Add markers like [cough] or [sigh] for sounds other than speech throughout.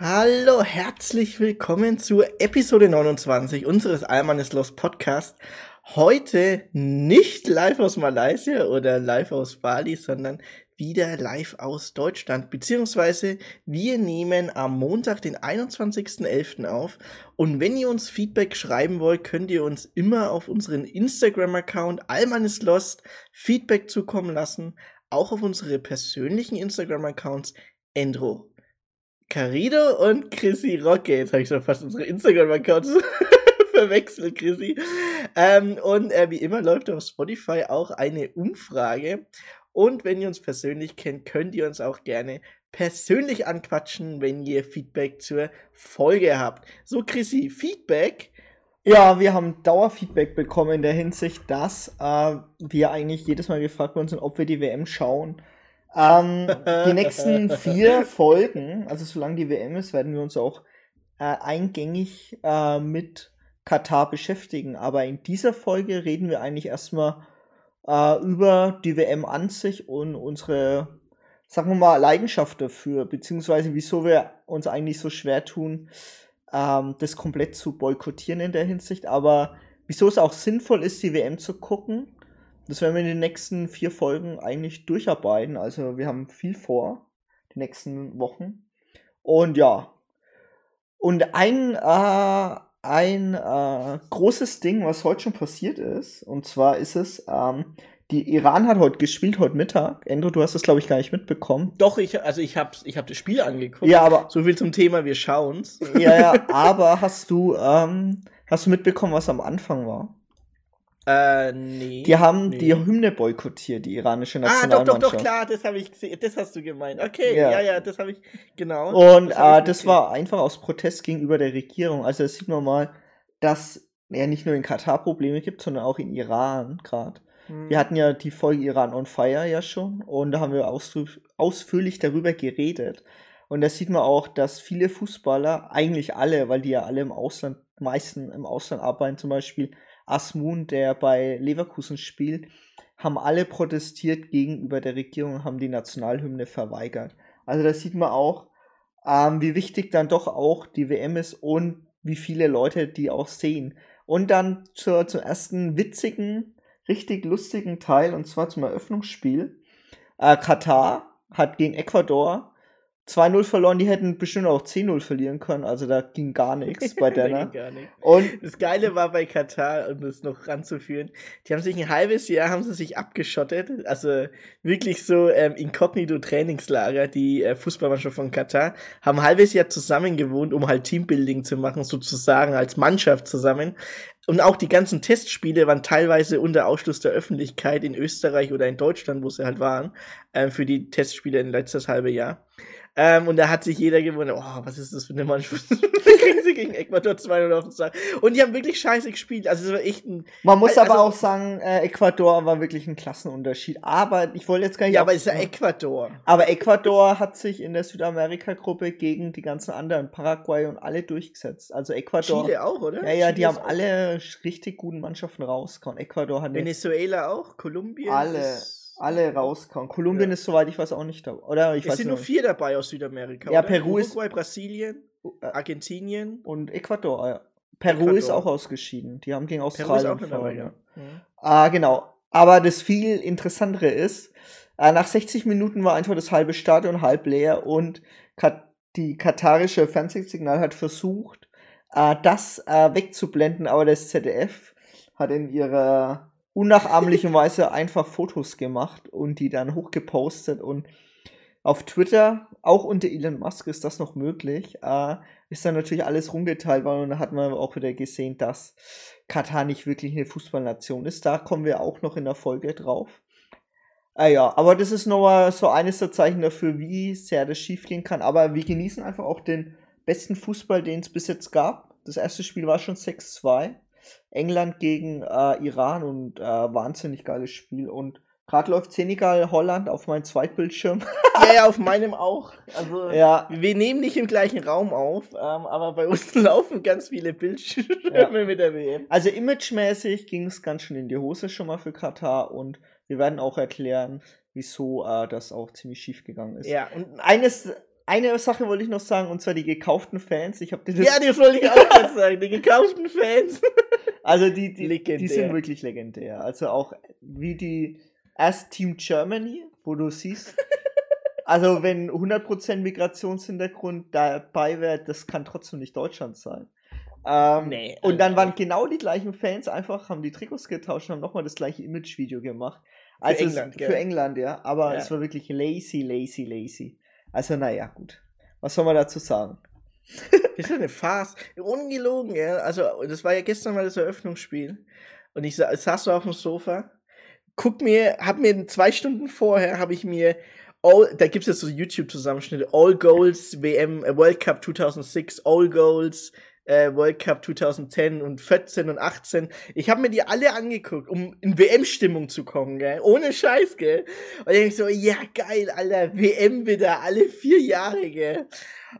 Hallo, herzlich willkommen zur Episode 29 unseres Almanes Lost Podcast. Heute nicht live aus Malaysia oder live aus Bali, sondern wieder live aus Deutschland. Beziehungsweise wir nehmen am Montag, den 21.11. auf. Und wenn ihr uns Feedback schreiben wollt, könnt ihr uns immer auf unseren Instagram-Account Almanes Lost Feedback zukommen lassen. Auch auf unsere persönlichen Instagram-Accounts Endro Carido und Chrissy Rocke. Jetzt habe ich schon fast unsere Instagram-Accounts [laughs] verwechselt, Chrissy. Ähm, und äh, wie immer läuft auf Spotify auch eine Umfrage. Und wenn ihr uns persönlich kennt, könnt ihr uns auch gerne persönlich anquatschen, wenn ihr Feedback zur Folge habt. So, Chrissy, Feedback. Ja, wir haben Dauerfeedback bekommen in der Hinsicht, dass äh, wir eigentlich jedes Mal gefragt worden sind, ob wir die WM schauen. Ähm, die [laughs] nächsten vier Folgen, also solange die WM ist, werden wir uns auch äh, eingängig äh, mit Katar beschäftigen. Aber in dieser Folge reden wir eigentlich erstmal äh, über die WM an sich und unsere, sagen wir mal, Leidenschaft dafür, beziehungsweise wieso wir uns eigentlich so schwer tun, ähm, das komplett zu boykottieren in der Hinsicht. Aber wieso es auch sinnvoll ist, die WM zu gucken das werden wir in den nächsten vier Folgen eigentlich durcharbeiten. Also wir haben viel vor, die nächsten Wochen. Und ja. Und ein, äh, ein äh, großes Ding, was heute schon passiert ist, und zwar ist es, ähm, die Iran hat heute gespielt, heute Mittag. Andrew, du hast das, glaube ich, gar nicht mitbekommen. Doch, ich, also ich habe ich hab das Spiel angeguckt. Ja, aber. So viel zum Thema, wir schauen's. Ja, ja, [laughs] aber hast du, ähm, hast du mitbekommen, was am Anfang war? Äh, nee. Die haben nee. die Hymne boykottiert, die iranische Ah, Nationalmannschaft. doch, doch, doch, klar, das habe ich gesehen. Das hast du gemeint. Okay, Ja. ja, ja, das habe ich, genau. Und Das äh, das gesehen. war einfach aus Protest gegenüber der Regierung. Also das sieht man mal, dass ja nicht nur in Katar Probleme gibt, sondern auch in Iran gerade. Hm. Wir hatten ja die Folge Iran on Fire ja schon und da haben wir ausf ausführlich darüber geredet. Und da sieht man auch, dass viele Fußballer, eigentlich alle, weil die ja alle im Ausland, meisten im Ausland arbeiten, zum Beispiel Asmun, der bei Leverkusen spielt, haben alle protestiert gegenüber der Regierung und haben die Nationalhymne verweigert. Also da sieht man auch, ähm, wie wichtig dann doch auch die WM ist und wie viele Leute die auch sehen. Und dann zur, zum ersten witzigen, richtig lustigen Teil, und zwar zum Eröffnungsspiel. Äh, Katar hat gegen Ecuador 2-0 verloren, die hätten bestimmt auch 10-0 verlieren können, also da ging gar nichts bei [laughs] Da der. ging. Und Das Geile war bei Katar, um das noch ranzuführen, die haben sich ein halbes Jahr haben sie sich abgeschottet, also wirklich so ähm, inkognito Trainingslager, die äh, Fußballmannschaft von Katar, haben ein halbes Jahr zusammen gewohnt, um halt Teambuilding zu machen, sozusagen als Mannschaft zusammen. Und auch die ganzen Testspiele waren teilweise unter Ausschluss der Öffentlichkeit in Österreich oder in Deutschland, wo sie halt waren, äh, für die Testspiele in letztes halbe Jahr. Ähm, und da hat sich jeder gewundert, oh, was ist das für eine Mannschaft? da kriegen sie gegen Ecuador 2-0 auf den Sack. Und die haben wirklich scheiße gespielt. Also es war echt ein. man muss Also- aber auch sagen, äh, Ecuador war wirklich ein Klassenunterschied. Aber ich wollte jetzt gar nicht. Ja, aber es ist ja Ecuador. aber Ecuador hat sich in der Südamerika-Gruppe gegen die ganzen anderen, Paraguay und alle durchgesetzt. Also Ecuador. Chile auch, oder? Ja, ja, die Chile haben ist auch- alle richtig guten Mannschaften rausgehauen. Ecuador hat Venezuela auch, Kolumbien. alle, ist- alle rausgehauen. Kolumbien Ja. ist, soweit ich weiß, auch nicht. Oder ich Es weiß sind nur vier dabei aus Südamerika. Ja, oder? Peru ist- Uruguay, Brasilien, Äh, Argentinien. Und Ecuador, ja. Peru Ecuador. ist auch ausgeschieden. Die haben gegen Australien verloren. ja. Mhm. Ah, genau. Aber das viel interessantere ist, äh, nach 60 Minuten war einfach das halbe Stadion halb leer und Kat die katarische Fernsehsignal hat versucht, äh, das äh, wegzublenden, aber das ZDF hat in ihrer unnachahmlichen Weise einfach Fotos gemacht und die dann hochgepostet und auf Twitter, auch unter Elon Musk ist das noch möglich, äh, ist dann natürlich alles rumgeteilt worden und da hat man auch wieder gesehen, dass Katar nicht wirklich eine Fußballnation ist. Da kommen wir auch noch in der Folge drauf. Ah ja, aber das ist nochmal so eines der Zeichen dafür, wie sehr das schiefgehen kann. Aber wir genießen einfach auch den besten Fußball, den es bis jetzt gab. Das erste Spiel war schon 6-2. England gegen äh, Iran und äh, wahnsinnig geiles Spiel. Und gerade läuft Senegal Holland auf meinem Zweitbildschirm. [laughs] Ja, ja, auf meinem auch. Also, ja, wir nehmen nicht im gleichen Raum auf, ähm, aber bei uns [laughs] laufen ganz viele Bildschirme Ja. mit der WM. Also imagemäßig ging es ganz schön in die Hose schon mal für Katar und wir werden auch erklären, wieso äh, das auch ziemlich schief gegangen ist. Ja, und Eines, eine Sache wollte ich noch sagen, und zwar die gekauften Fans. Ich habe Ja, das wollte ich auch [laughs] gerade sagen, die gekauften Fans. Also die, die, die sind wirklich legendär. Also auch wie die erst Team Germany, wo du siehst, [laughs] also wenn 100% Migrationshintergrund dabei wäre, das kann trotzdem nicht Deutschland sein. Ähm, nee, und dann waren genau die gleichen Fans einfach, haben die Trikots getauscht und haben nochmal das gleiche Image-Video gemacht. Also für England, es, für England, ja. Aber ja. es war wirklich lazy, lazy, lazy. Also naja, gut. Was soll man dazu sagen? Das ist eine Farce. Ungelogen, ja. Also, das war ja gestern mal das Eröffnungsspiel. Und ich saß so auf dem Sofa, guck mir, hab mir zwei Stunden vorher, habe ich mir All, da gibt es jetzt so YouTube-Zusammenschnitte, All Goals WM, äh, World Cup 2006, All Goals äh, World Cup 2010 und 14 und 18. Ich habe mir die alle angeguckt, um in WM-Stimmung zu kommen, gell? Ohne Scheiß, gell? Und ich denk so, ja geil, Alter, WM wieder, alle vier Jahre, gell?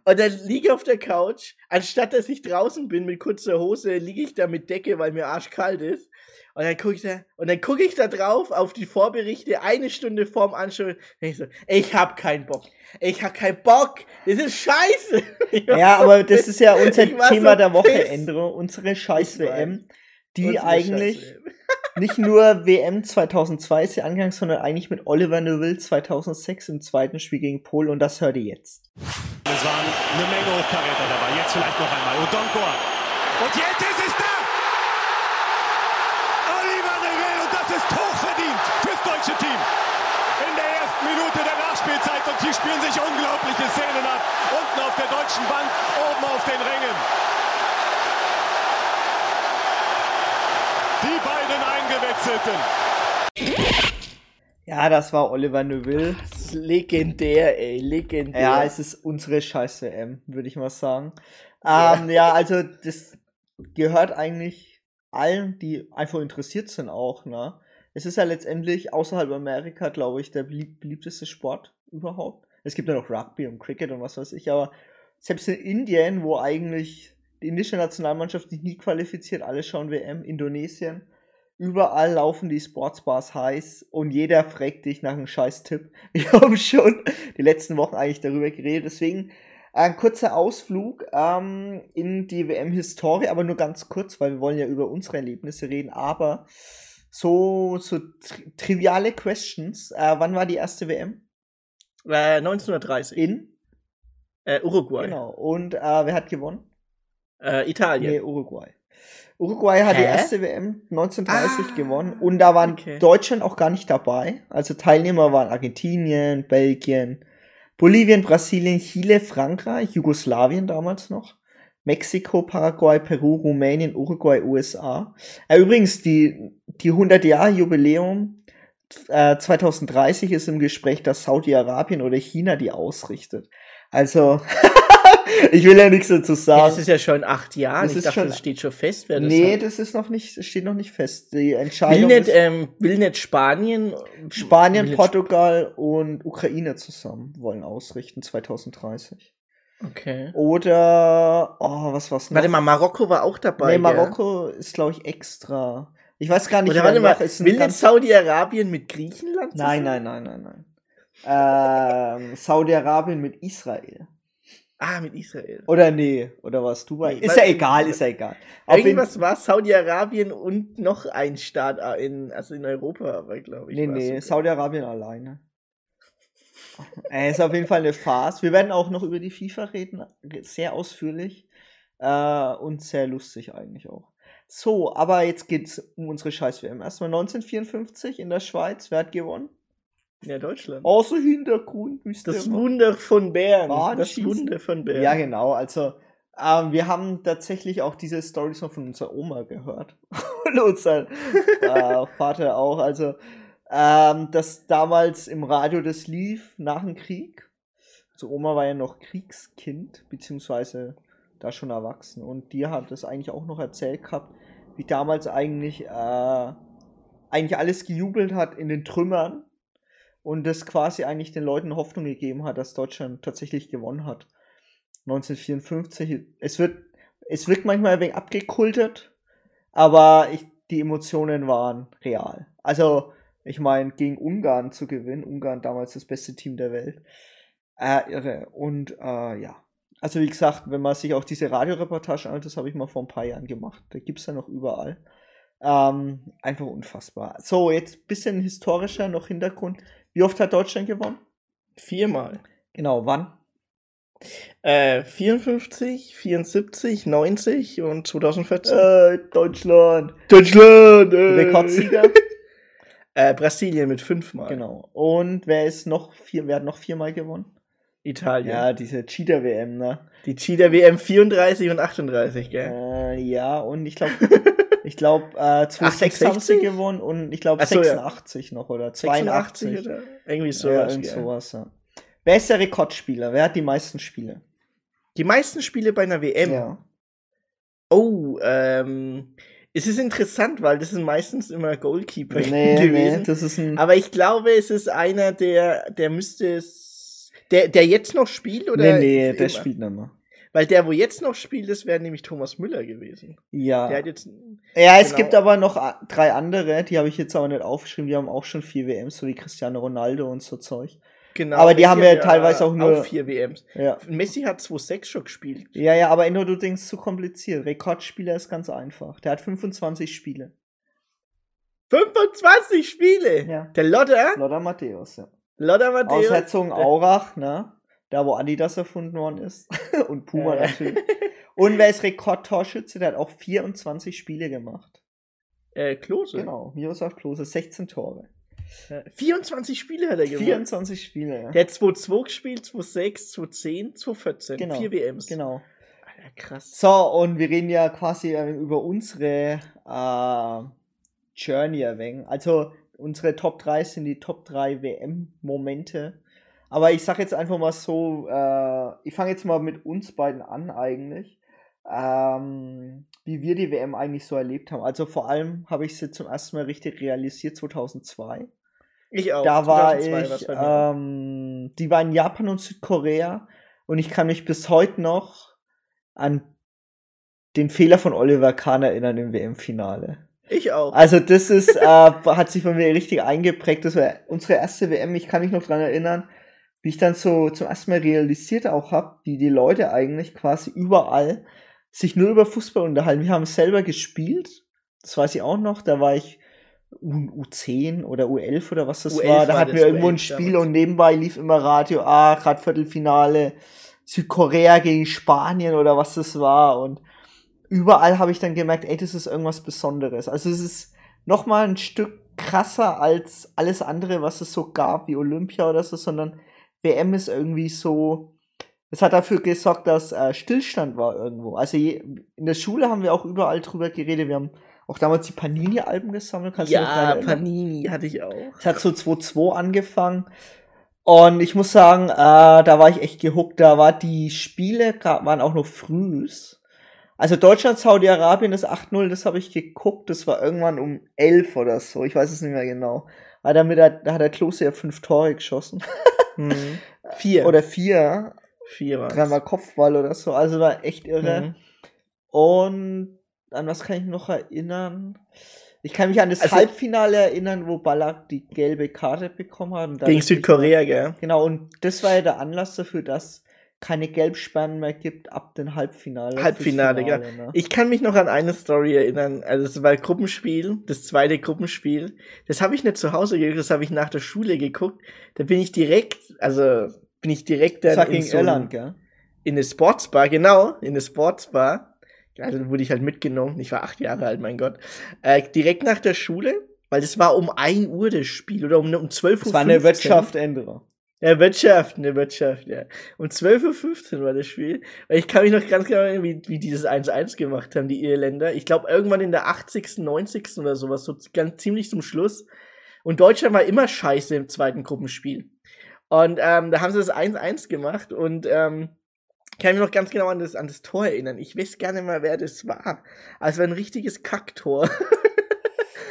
Und dann liege ich auf der Couch, anstatt dass ich draußen bin mit kurzer Hose, liege ich da mit Decke, weil mir arschkalt ist. Und dann gucke ich da, und dann gucke ich da drauf auf die Vorberichte eine Stunde vorm Anschauen. Ich so, ich hab keinen Bock. Ich hab keinen Bock. Das ist scheiße. Ja, aber das ist ja unser Thema so der Woche, Endro. Unsere Scheiß-WM, die unsere eigentlich Scheiß nicht nur WM 2002 ist sie angegangen, sondern eigentlich mit Oliver Neville 2006 im zweiten Spiel gegen Polen. Und das hört ihr jetzt. Es waren eine Menge Hochkaräter dabei. Jetzt vielleicht noch einmal. Odonkor. Und jetzt ist es da! deutsche Team. In der ersten Minute der Nachspielzeit und hier spielen sich unglaubliche Szenen ab. Unten auf der deutschen Bank, oben auf den Rängen. Die beiden Eingewechselten. Ja, das war Oliver Neuville. legendär, ey, legendär. Ja, es ist unsere scheiß WM, würde ich mal sagen. Ja. Ähm, ja, also das gehört eigentlich allen, die einfach interessiert sind auch, ne? es ist ja letztendlich außerhalb Amerika, glaube ich, der beliebteste Sport überhaupt. Es gibt ja noch Rugby und Cricket und was weiß ich, aber selbst in Indien, wo eigentlich die indische Nationalmannschaft sich nie qualifiziert, alle schauen WM, Indonesien, überall laufen die Sportsbars heiß und jeder fragt dich nach einem scheiß Tipp. [laughs] Wir haben schon die letzten Wochen eigentlich darüber geredet, deswegen ein kurzer Ausflug ähm, in die WM-Historie, aber nur ganz kurz, weil wir wollen ja über unsere Erlebnisse reden, aber so, so tri triviale Questions. Äh, wann war die erste WM? Äh, 1930. In? Äh, Uruguay. Genau. Und äh, wer hat gewonnen? Äh, Italien. Nee, Uruguay. Uruguay hat Hä? die erste WM 1930 ah, gewonnen und da waren okay. Deutschland auch gar nicht dabei. Also Teilnehmer waren Argentinien, Belgien, Bolivien, Brasilien, Chile, Frankreich, Jugoslawien damals noch. Mexiko, Paraguay, Peru, Rumänien, Uruguay, USA. Äh, übrigens, die, die 100-Jahr-Jubiläum äh, 2030 ist im Gespräch, dass Saudi-Arabien oder China die ausrichtet. Also, [laughs] ich will ja nichts dazu sagen. Ja, das ist ja schon acht Jahre. Ich dachte, schon, das steht schon fest. Wer das nee, hat. das ist noch nicht, steht noch nicht fest. Die Entscheidung will nicht, ähm, will nicht Spanien, Spanien, Portugal und Ukraine zusammen wollen ausrichten 2030. Okay. Oder, oh, was war's noch? Warte mal, Marokko war auch dabei. Nee, Marokko ja. ist, glaube ich, extra. Ich weiß gar nicht, Oder warte mal, ist will jetzt Saudi-Arabien mit Griechenland? Nein, nein, nein, nein, nein. ähm, Saudi-Arabien mit Israel. Ah, mit Israel. Oder nee, oder was Dubai? Nee, ist ja egal, ist ja egal. Auf Irgendwas war Saudi-Arabien und noch ein Staat in, also in Europa, aber glaube ich. Nee, nee, Saudi-Arabien alleine. Er ist auf jeden Fall eine Farce. Wir werden auch noch über die FIFA reden, sehr ausführlich äh, und sehr lustig eigentlich auch. So, aber jetzt geht es um unsere Scheiß-WM. Erstmal 1954 in der Schweiz. Wer hat gewonnen? Ja, Deutschland. Außer Hintergrund. Das Wunder von Bern. Bahn das Wunder von Bern. Ja, genau. Also, ähm, wir haben tatsächlich auch diese Stories noch von unserer Oma gehört. [laughs] und unser äh, Vater auch. Also, ähm, das damals im Radio das lief nach dem Krieg. So Oma war ja noch Kriegskind, beziehungsweise da schon erwachsen. Und die hat das eigentlich auch noch erzählt gehabt, wie damals eigentlich, äh, eigentlich alles gejubelt hat in den Trümmern und das quasi eigentlich den Leuten Hoffnung gegeben hat, dass Deutschland tatsächlich gewonnen hat. 1954. Es wird, es wird manchmal ein wenig abgekultet, aber ich, die Emotionen waren real. Also, ich meine, gegen Ungarn zu gewinnen, Ungarn damals das beste Team der Welt, Äh, irre. Und äh, ja. Also wie gesagt, wenn man sich auch diese Radioreportage anschaut, das habe ich mal vor ein paar Jahren gemacht. Da gibt es ja noch überall. Ähm, einfach unfassbar. So, jetzt ein bisschen historischer noch Hintergrund. Wie oft hat Deutschland gewonnen? Viermal. Genau, wann? Äh, 54, 74, 90 und 2014. Äh, Deutschland. Deutschland! [laughs] Äh. Rekordsieger. Brasilien mit fünfmal. genau. Und wer ist noch vier, wer hat noch viermal gewonnen? Italien. Ja, diese Cheater-WM, ne? Die Cheater WM 34 und 38, gell? Äh, ja, und ich glaube, [laughs] ich glaube, äh, 2006 haben sie 68? gewonnen und ich glaube so, ja. 86 noch oder 82. 86 oder? Irgendwie so, sowas. ja, irgend sowas, ja. Wer ist der Rekordspieler? Wer hat die meisten Spiele? Die meisten Spiele bei einer WM. Ja. Oh, ähm, es ist interessant, weil das sind meistens immer Goalkeeper Nee, nee, gewesen. das ist ein. Aber ich glaube, es ist einer, der, der müsste es, der, der jetzt noch spielt oder? nee, nee, der spielt nicht mehr. Weil der, wo jetzt noch spielt, das wäre nämlich Thomas Müller gewesen. Ja. Der hat jetzt, Ja, es Genau. gibt aber noch drei andere, die habe ich jetzt aber nicht aufgeschrieben, die haben auch schon vier WMs, so wie Cristiano Ronaldo und so Zeug. genau. Aber die Messi haben hat ja teilweise auch nur- vier WMs. Ja. Messi hat 2-6 schon gespielt. Ja, ja, aber nur du denkst zu kompliziert. Rekordspieler ist ganz einfach. Der hat 25 Spiele. 25 Spiele! Ja. Der Lotter, Lothar Matthäus, ja. Lotter Aus Matthäus. Herzogenaurach, [laughs] ne? Da, wo Adidas erfunden worden ist. [laughs] und Puma Ja. natürlich. Und wer ist Rekordtorschütze? Der hat auch 24 Spiele gemacht. Äh, Klose. Genau, Miroslav Klose, 16 Tore. Ja. 24 Spiele hat er gemacht. 24 Spiele, ja. Der hat 2-2 gespielt, 2-6, 2-10, 2-14. Genau. Vier WMs. Genau. Alter, krass. So, und wir reden ja quasi über unsere äh, Journey wenig. Also unsere Top 3 sind die Top 3 WM-Momente. Aber ich sag jetzt einfach mal so, äh, ich fange jetzt mal mit uns beiden an eigentlich. Ähm, wie wir die WM eigentlich so erlebt haben. Also vor allem habe ich sie zum ersten Mal richtig realisiert 2002. Ich auch. Da war 2002 war's ich, ähm, die war in Japan und Südkorea und ich kann mich bis heute noch an den Fehler von Oliver Kahn erinnern im WM-Finale. Ich auch. Also das ist, äh, [laughs] hat sich bei mir richtig eingeprägt. Das war unsere erste WM. Ich kann mich noch dran erinnern, wie ich dann so zum ersten Mal realisiert auch habe, wie die Leute eigentlich quasi überall sich nur über Fußball unterhalten. Wir haben selber gespielt. Das weiß ich auch noch. Da war ich U U10 oder U11 oder was das U11 war. Da war hatten wir irgendwo ein U11 Spiel und nebenbei lief immer Radio, ah, grad Viertelfinale, Südkorea gegen Spanien oder was das war. Und überall habe ich dann gemerkt, ey, das ist irgendwas Besonderes. Also es ist noch mal ein Stück krasser als alles andere, was es so gab, wie Olympia oder so, sondern WM ist irgendwie so, es hat dafür gesorgt, dass äh, Stillstand war irgendwo. Also je, in der Schule haben wir auch überall drüber geredet. Wir haben auch damals die Panini-Alben gesammelt. Kannst ja? Panini hatte ich auch. Es hat so 2-2 angefangen. Und ich muss sagen, äh, da war ich echt gehuckt. Da war die Spiele, waren auch noch frühs. Also Deutschland, Saudi-Arabien ist 8-0, das habe ich geguckt. Das war irgendwann um 11 oder so. Ich weiß es nicht mehr genau. Weil damit hat, da hat der Klose ja fünf Tore geschossen. [laughs] Mhm. Vier. Oder vier. vier war's. Dreimal Kopfball oder so. Also war echt irre. Mhm. Und an was kann ich noch erinnern? Ich kann mich an das Also- Halbfinale erinnern, wo Ballack die gelbe Karte bekommen hat. Gegen Südkorea, gell? Genau, und das war ja der Anlass dafür, dass keine Gelbsperren mehr gibt ab dem Halbfinale. Halbfinale, fürs ja. Finale, ne? Ich kann mich noch an eine Story erinnern. Also es war Gruppenspiel, das zweite Gruppenspiel. Das habe ich nicht zu Hause geguckt, das habe ich nach der Schule geguckt. Da bin ich direkt, also bin ich direkt dann in so ein- Irland, gell? in eine Sportsbar, genau, in eine Sportsbar. Also dann wurde ich halt mitgenommen. Ich war acht Jahre alt, mein Gott. Äh, direkt nach der Schule, weil das war um 1 Uhr das Spiel oder um, um 12 Uhr. Das war eine Ja, Wirtschaft, eine Wirtschaft, ja. Um 12.15 Uhr war das Spiel. Und ich kann mich noch ganz genau erinnern, wie, wie dieses 1-1 gemacht haben, die Irländer. Ich glaube, irgendwann in der 80., 90. oder sowas, so ganz ziemlich zum Schluss. Und Deutschland war immer scheiße im zweiten Gruppenspiel. Und ähm, da haben sie das 1-1 gemacht und ähm, ich kann mich noch ganz genau an das, an das Tor erinnern. Ich weiß gar nicht mehr, wer das war. Aber es war ein richtiges Kacktor.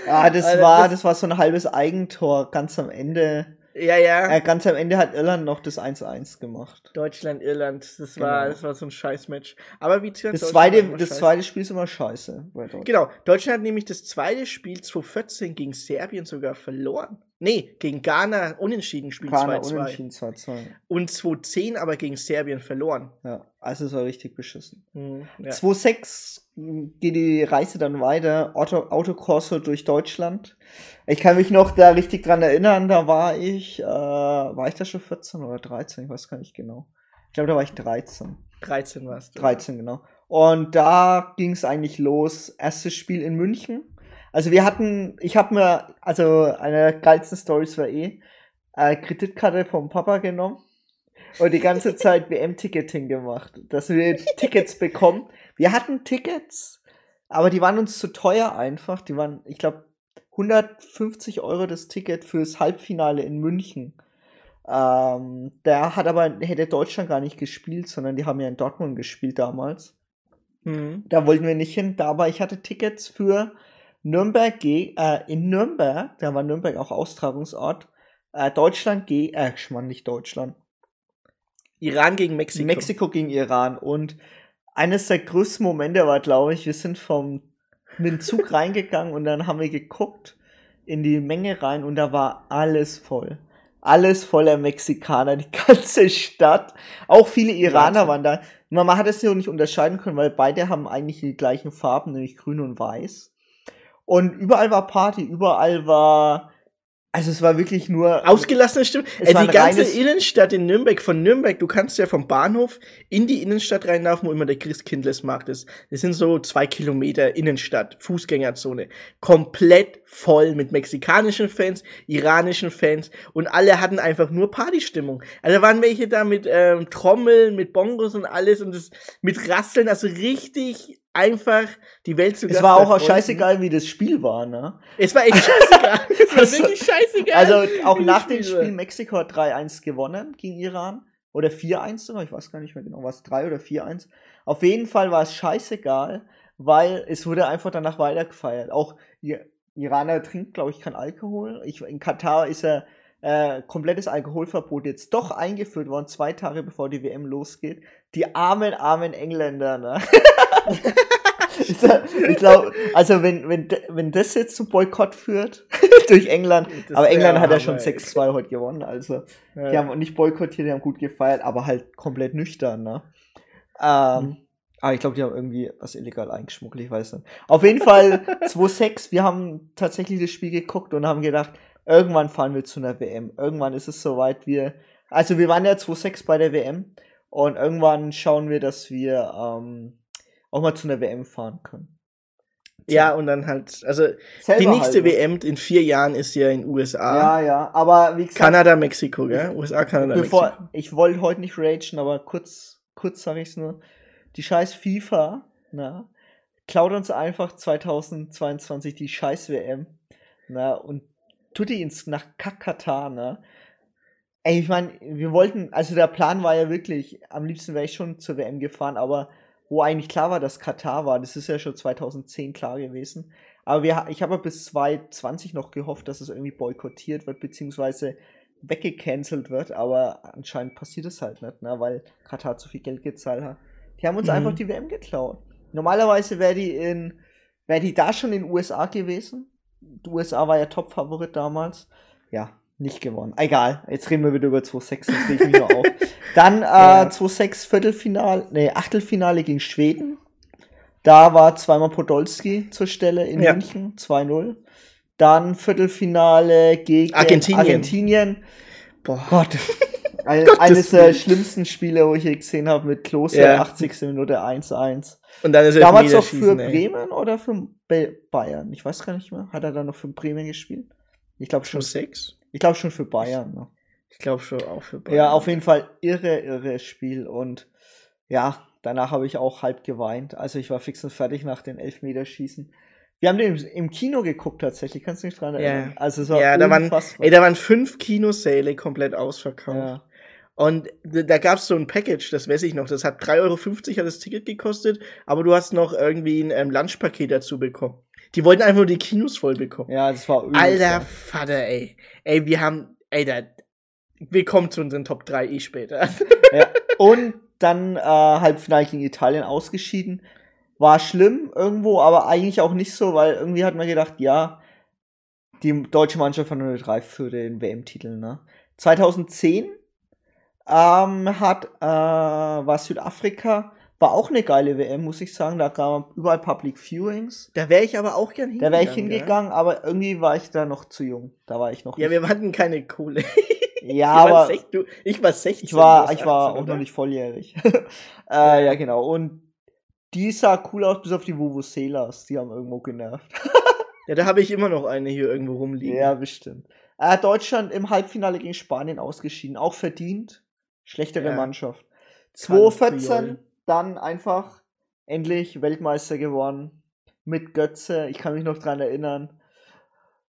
Ah, das [laughs] Alter, war, das- das war so ein halbes Eigentor ganz am Ende. Ja, ja. Äh, ganz am Ende hat Irland noch das 1-1 gemacht. Deutschland, Irland, das war, Genau. das war so ein Scheißmatch. Aber wie gesagt, Das zweite, war das zweite Spiel ist immer scheiße. Genau, Deutschland hat nämlich das zweite Spiel 2014 gegen Serbien sogar verloren. Nee, gegen Ghana unentschieden gespielt Ghana 2-2. unentschieden 2-2. Und 2-10 aber gegen Serbien verloren. Ja, also es war richtig beschissen. Mhm, ja. 2-6 geht die Reise dann weiter, Auto, Autokorso durch Deutschland. Ich kann mich noch da richtig dran erinnern, da war ich, äh, war ich da schon 14 oder 13, ich weiß gar nicht genau. Ich glaube, da war ich 13. 13 war's. 13, genau. Und da ging es eigentlich los. Erstes Spiel in München. Also wir hatten, ich habe mir, also eine der geilsten Stories war eh, äh, Kreditkarte vom Papa genommen und die ganze [laughs] Zeit WM-Ticketing gemacht, dass wir Tickets bekommen. Wir hatten Tickets, aber die waren uns zu teuer einfach. Die waren, ich glaube, 150 Euro das Ticket fürs Halbfinale in München. Ähm, der hat aber, hätte Deutschland gar nicht gespielt, sondern die haben ja in Dortmund gespielt damals. Mhm. Da wollten wir nicht hin, da aber ich hatte Tickets für Nürnberg ge äh, in Nürnberg, da war Nürnberg auch Austragungsort, äh, Deutschland ge äh, Schmarrn, nicht Deutschland. Iran gegen Mexiko. Mexiko gegen Iran. Und eines der größten Momente war, glaube ich, wir sind vom mit dem Zug [laughs] reingegangen und dann haben wir geguckt in die Menge rein und da war alles voll. Alles voller Mexikaner, die [laughs] ganze Stadt. Auch viele Iraner waren da. Man man hat es ja nicht unterscheiden können, weil beide haben eigentlich die gleichen Farben, nämlich grün und weiß. Und überall war Party, überall war, also es war wirklich nur Ausgelassene Stimme. Es Äh, die ganze Innenstadt in Nürnberg, von Nürnberg, du kannst ja vom Bahnhof in die Innenstadt reinlaufen, wo immer der Christkindlesmarkt ist. Das sind so zwei Kilometer Innenstadt, Fußgängerzone. Komplett voll mit mexikanischen Fans, iranischen Fans und alle hatten einfach nur Partystimmung. Also da waren welche da mit ähm, Trommeln, mit Bongos und alles und das mit Rasseln, also richtig einfach die Welt zu Es war auch Freunden. scheißegal, wie das Spiel war, ne? Es war echt scheißegal. [laughs] es war Also- wirklich scheißegal. Also auch nach dem Spiel Mexiko hat 3-1 gewonnen gegen Iran. Oder 4-1 sogar, ich weiß gar nicht mehr genau, war es 3 oder 4-1. Auf jeden Fall war es scheißegal, weil es wurde einfach danach weitergefeiert. Auch I Iraner trinkt, glaube ich, kein Alkohol. Ich, in Katar ist ja äh, komplettes Alkoholverbot jetzt doch eingeführt worden, zwei Tage bevor die WM losgeht. Die armen, armen Engländer, ne? [laughs] [laughs] Ich glaube, also wenn, wenn, wenn das jetzt zu Boykott führt [laughs] durch England, Das aber England hat ja schon ey. 6-2 heute gewonnen, also Ja. die haben nicht boykottiert, die haben gut gefeiert, aber halt komplett nüchtern, ne? Ähm, Mhm. aber ich glaube, die haben irgendwie was illegal eingeschmuggelt, ich weiß nicht. Auf jeden Fall [laughs] 2-6, wir haben tatsächlich das Spiel geguckt und haben gedacht, irgendwann fahren wir zu einer WM. Irgendwann ist es soweit, wir, also wir waren ja 2-6 bei der WM und irgendwann schauen wir, dass wir ähm, auch mal zu einer WM fahren können. Ja, und dann halt, also Selber die nächste halt, ne? WM in vier Jahren ist ja in USA. Ja, ja, aber wie gesagt, Kanada, Mexiko, gell? USA, Kanada, Mexiko. bevor, ich wollte heute nicht ragen, aber kurz, kurz sage ich es nur. Die scheiß FIFA, na, klaut uns einfach 2022 die scheiß WM, na, und tut die ins nach Katar, ne? Ey, ich meine, wir wollten, also der Plan war ja wirklich, am liebsten wäre ich schon zur WM gefahren, aber wo eigentlich klar war, dass Katar war, das ist ja schon 2010 klar gewesen. Aber wir, ich habe bis 2020 noch gehofft, dass es irgendwie boykottiert wird, beziehungsweise weggecancelt wird, aber anscheinend passiert es halt nicht, ne, weil Katar zu viel Geld gezahlt hat. Die haben uns Mhm. einfach die WM geklaut. Normalerweise wäre die in, wäre die da schon in den USA gewesen. Die USA war ja Top-Favorit damals. Ja, nicht gewonnen. Egal, jetzt reden wir wieder über 2-6, jetzt reg ich mich noch auf. [laughs] Dann äh, Ja. 2-6 Viertelfinale, nee, Achtelfinale gegen Schweden. Da war zweimal Podolski zur Stelle in Ja. München, 2-0. Dann Viertelfinale gegen Argentinien. Argentinien. Boah. [laughs] Gott. Ein, eines der schlimmsten Spiele, wo ich je gesehen habe, mit Klose, Ja. 80. Minute 1-1. Und dann ist er Damals noch für ey. Bremen oder für Bayern? Ich weiß gar nicht mehr. Hat er da noch für Bremen gespielt? Ich glaube schon. Schon sechs? Ich glaube schon für Bayern. Ne? Ich glaube schon auch für Bayern. Ja, auf jeden Fall irre, irre Spiel. Und ja, danach habe ich auch halb geweint. Also ich war fix und fertig nach den Elfmeterschießen. Wir haben den im, Kino geguckt tatsächlich. Kannst du dich dran Ja. erinnern? Also es war Ja, da waren, ey, da waren fünf Kinosäle komplett ausverkauft. ja. Und da gab's so ein Package, das weiß ich noch. Das hat 3,50 Euro hat das Ticket gekostet, aber du hast noch irgendwie ein ähm, Lunchpaket dazu bekommen. Die wollten einfach nur die Kinos voll bekommen. ja, das war übel. Alter Vater, ey. Ey, wir haben, ey, da, wir kommen zu unseren Top 3 eh später. Ja. Und dann äh, Halbfinale gegen Italien ausgeschieden. War schlimm irgendwo, aber eigentlich auch nicht so, weil irgendwie hat man gedacht, ja, die deutsche Mannschaft nicht reif für den WM-Titel. Ne? 2010 ähm, hat äh, war Südafrika war auch eine geile WM, muss ich sagen. Da gab überall Public Viewings. Da wäre ich aber auch gern hingegangen. Da wäre ich hingegangen, ja? aber irgendwie war ich da noch zu jung. Da war ich noch. Ja, nicht. wir hatten keine Kohle. [laughs] Ja, aber sech, du, ich war 16. Ich war, ich war 18, auch oder? noch nicht volljährig. [laughs] äh, ja, genau. Und die sah cool aus, bis auf die Vuvuzelas. Die haben irgendwo genervt. [laughs] ja, da habe ich immer noch eine hier irgendwo rumliegen. Ja, bestimmt. Äh, Deutschland im Halbfinale gegen Spanien ausgeschieden. Auch verdient. Schlechtere ja. Mannschaft. 2014 dann einfach endlich Weltmeister geworden. Mit Götze. Ich kann mich noch dran erinnern.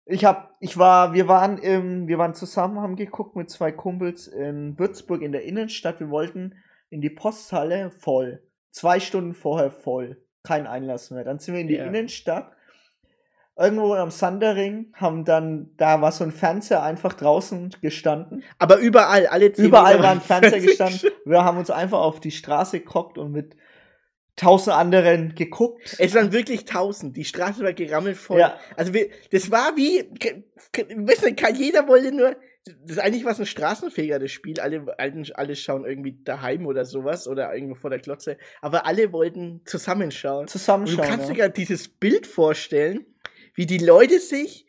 Ich hab, ich war, wir waren im, wir waren zusammen, haben geguckt mit zwei Kumpels in Würzburg in der Innenstadt. Wir wollten in die Posthalle voll. Zwei Stunden vorher voll. Kein Einlass mehr. Dann sind wir in die yeah. Innenstadt. Irgendwo am Sandering haben dann, da war so ein Fernseher einfach draußen gestanden. Aber überall, alle zehn Überall war ein [laughs] Fernseher gestanden. Wir haben uns einfach auf die Straße gekocht und mit tausend anderen geguckt. Es waren wirklich tausend. Die Straße war gerammelt voll. Ja. Also wir, das war wie, weißt du, jeder wollte nur, das ist eigentlich was ein Straßenfeger, das Spiel. Alle, alle schauen irgendwie daheim oder sowas oder irgendwo vor der Klotze. Aber alle wollten zusammenschauen. Zusammenschauen. Und du kannst ja. dir gerade dieses Bild vorstellen, wie die Leute sich,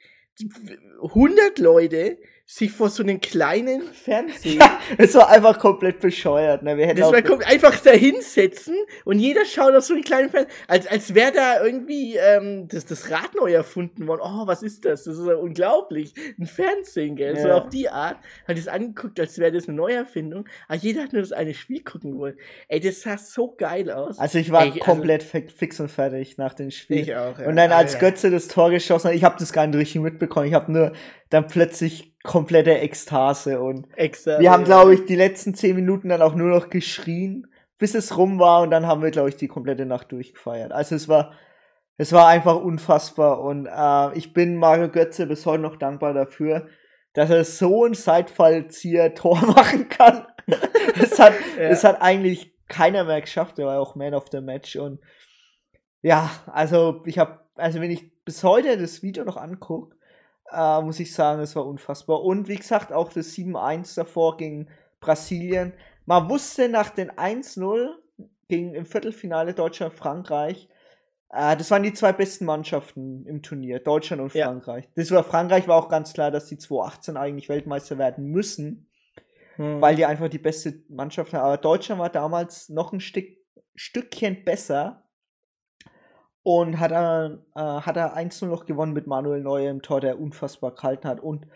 100 Leute, sich vor so einem kleinen Fernseher. Ja, [laughs] es war einfach komplett bescheuert. Ne? Wir hätten das war einfach da hinsetzen und jeder schaut auf so einen kleinen Fernseher, als, als wäre da irgendwie ähm, das, das Rad neu erfunden worden. Oh, was ist das? Das ist ja unglaublich. Ein Fernsehen, gell? Ja. So auf die Art. Hat es angeguckt, als wäre das eine Neuerfindung. Aber jeder hat nur das eine Spiel gucken wollen. Ey, das sah so geil aus. Also ich war Ey, also komplett also, fix und fertig nach dem Spiel. Ich auch, ja. Und dann als Götze das Tor geschossen hat, ich habe das gar nicht richtig mitbekommen. Ich habe nur dann plötzlich komplette Ekstase und Extra, wir haben, glaube ich, die letzten zehn Minuten dann auch nur noch geschrien, bis es rum war und dann haben wir, glaube ich, die komplette Nacht durchgefeiert. Also es war, es war einfach unfassbar und äh, ich bin Mario Götze bis heute noch dankbar dafür, dass er so ein Seitfallzieher-Tor [laughs] machen kann. [laughs] es, hat, ja. es hat eigentlich keiner mehr geschafft, er war auch Man of the Match und ja, also ich habe, also wenn ich bis heute das Video noch angucke, äh, muss ich sagen, es war unfassbar. Und wie gesagt, auch das 7-1 davor gegen Brasilien. Man wusste nach den 1-0 gegen im Viertelfinale Deutschland-Frankreich, äh, das waren die zwei besten Mannschaften im Turnier, Deutschland und Frankreich. Ja. Das war Frankreich war auch ganz klar, dass die 2018 eigentlich Weltmeister werden müssen, hm. weil die einfach die beste Mannschaft haben. Aber Deutschland war damals noch ein Stück, Stückchen besser und hat er, äh, hat er 1-0 noch gewonnen mit Manuel Neuer im Tor, der unfassbar gehalten hat. Und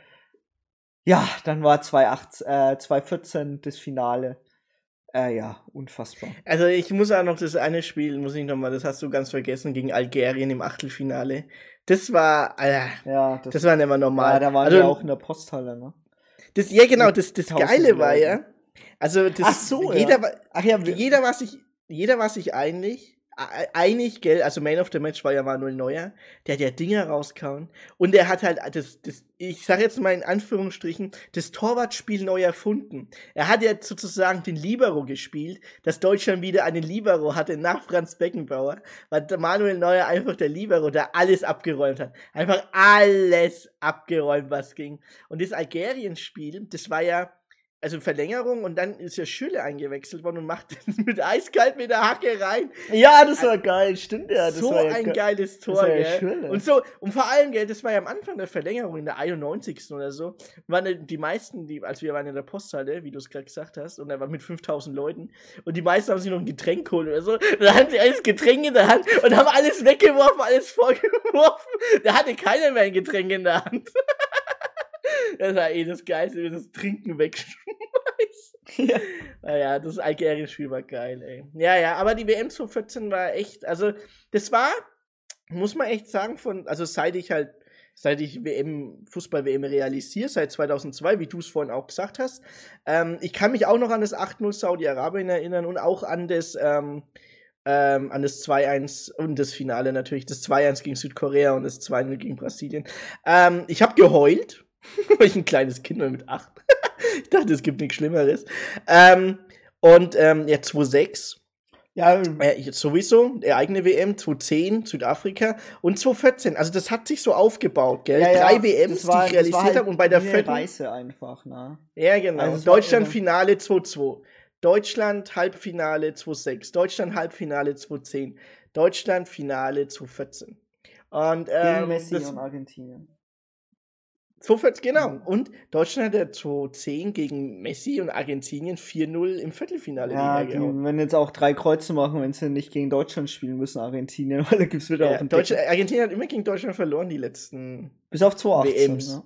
ja, dann war 2018, äh, 2014 das Finale. Äh, ja, unfassbar. Also ich muss auch noch das eine Spiel, muss ich nochmal, das hast du ganz vergessen, gegen Algerien im Achtelfinale. Das war, äh, ja, das, das war nicht mehr normal. Ja, da waren also, wir auch in der Posthalle, ne? Das, ja, genau, das, das Geile war ja, also das, Ach so, jeder, ja. Ach ja, jeder war sich, jeder war sich einig, einig, gell, also Man of the Match war ja Manuel Neuer, der hat ja Dinge rausgehauen und der hat halt das, das ich sage jetzt mal in Anführungsstrichen, das Torwartspiel neu erfunden. Er hat ja sozusagen den Libero gespielt, dass Deutschland wieder einen Libero hatte nach Franz Beckenbauer, weil Manuel Neuer einfach der Libero, der alles abgeräumt hat. Einfach alles abgeräumt, was ging. Und das Algerien-Spiel, das war ja, also Verlängerung und dann ist ja Schülle eingewechselt worden und macht [laughs] mit eiskalt mit der Hacke rein. Ja, das war geil, stimmt ja. Das so war ja ein geiles Tor, ja gell? Und so, und vor allem, gell, das war ja am Anfang der Verlängerung, in der 91. oder so, waren die meisten, die, als wir waren in der Posthalle, wie du es gerade gesagt hast, und er war mit 5000 Leuten, und die meisten haben sich noch ein Getränk geholt oder so, da hatten sie alles Getränk in der Hand und haben alles weggeworfen, alles vorgeworfen. Da hatte keiner mehr ein Getränk in der Hand. [laughs] Das war eh das Geilste, wie das Trinken wegschmeißt. [laughs] Ja. Naja, das Algerien-Spiel war geil, ey. Ja, ja, aber die WM 2014 war echt, also, das war, muss man echt sagen, von, also seit ich halt, seit ich WM, Fußball-WM realisiere, seit 2002, wie du es vorhin auch gesagt hast, ähm, ich kann mich auch noch an das 8-0 Saudi-Arabien erinnern und auch an das, ähm, ähm, an das 2-1 und das Finale natürlich, das 2-1 gegen Südkorea und das 2-0 gegen Brasilien. Ähm, ich habe geheult, [laughs] weil ich ein kleines Kind war mit acht. [laughs] ich dachte, es gibt nichts Schlimmeres. Ähm, und ähm, ja, 2-6. Ja, äh, sowieso, der eigene WM, 2010, Südafrika und 2014. Also das hat sich so aufgebaut, gell? Ja, ja, Drei WMs, war, die ich realisiert halt habe und bei der vierten. Reise einfach, ne? Ja, genau. Also Deutschland Finale 2-2. Deutschland Halbfinale 2-6. Deutschland Halbfinale 2-10. Deutschland Finale 2-14. Und ähm, Gegen Messi und Argentinien. 2 genau. Mhm. Und Deutschland hat ja 2-10 gegen Messi und Argentinien 4-0 im Viertelfinale. Ja, die wenn jetzt auch drei Kreuze machen, wenn sie nicht gegen Deutschland spielen müssen, Argentinien, [laughs] weil da gibt es wieder ja, auf den Deutschland, Argentinien hat immer gegen Deutschland verloren, die letzten Bis auf 2018. WMs. Ne?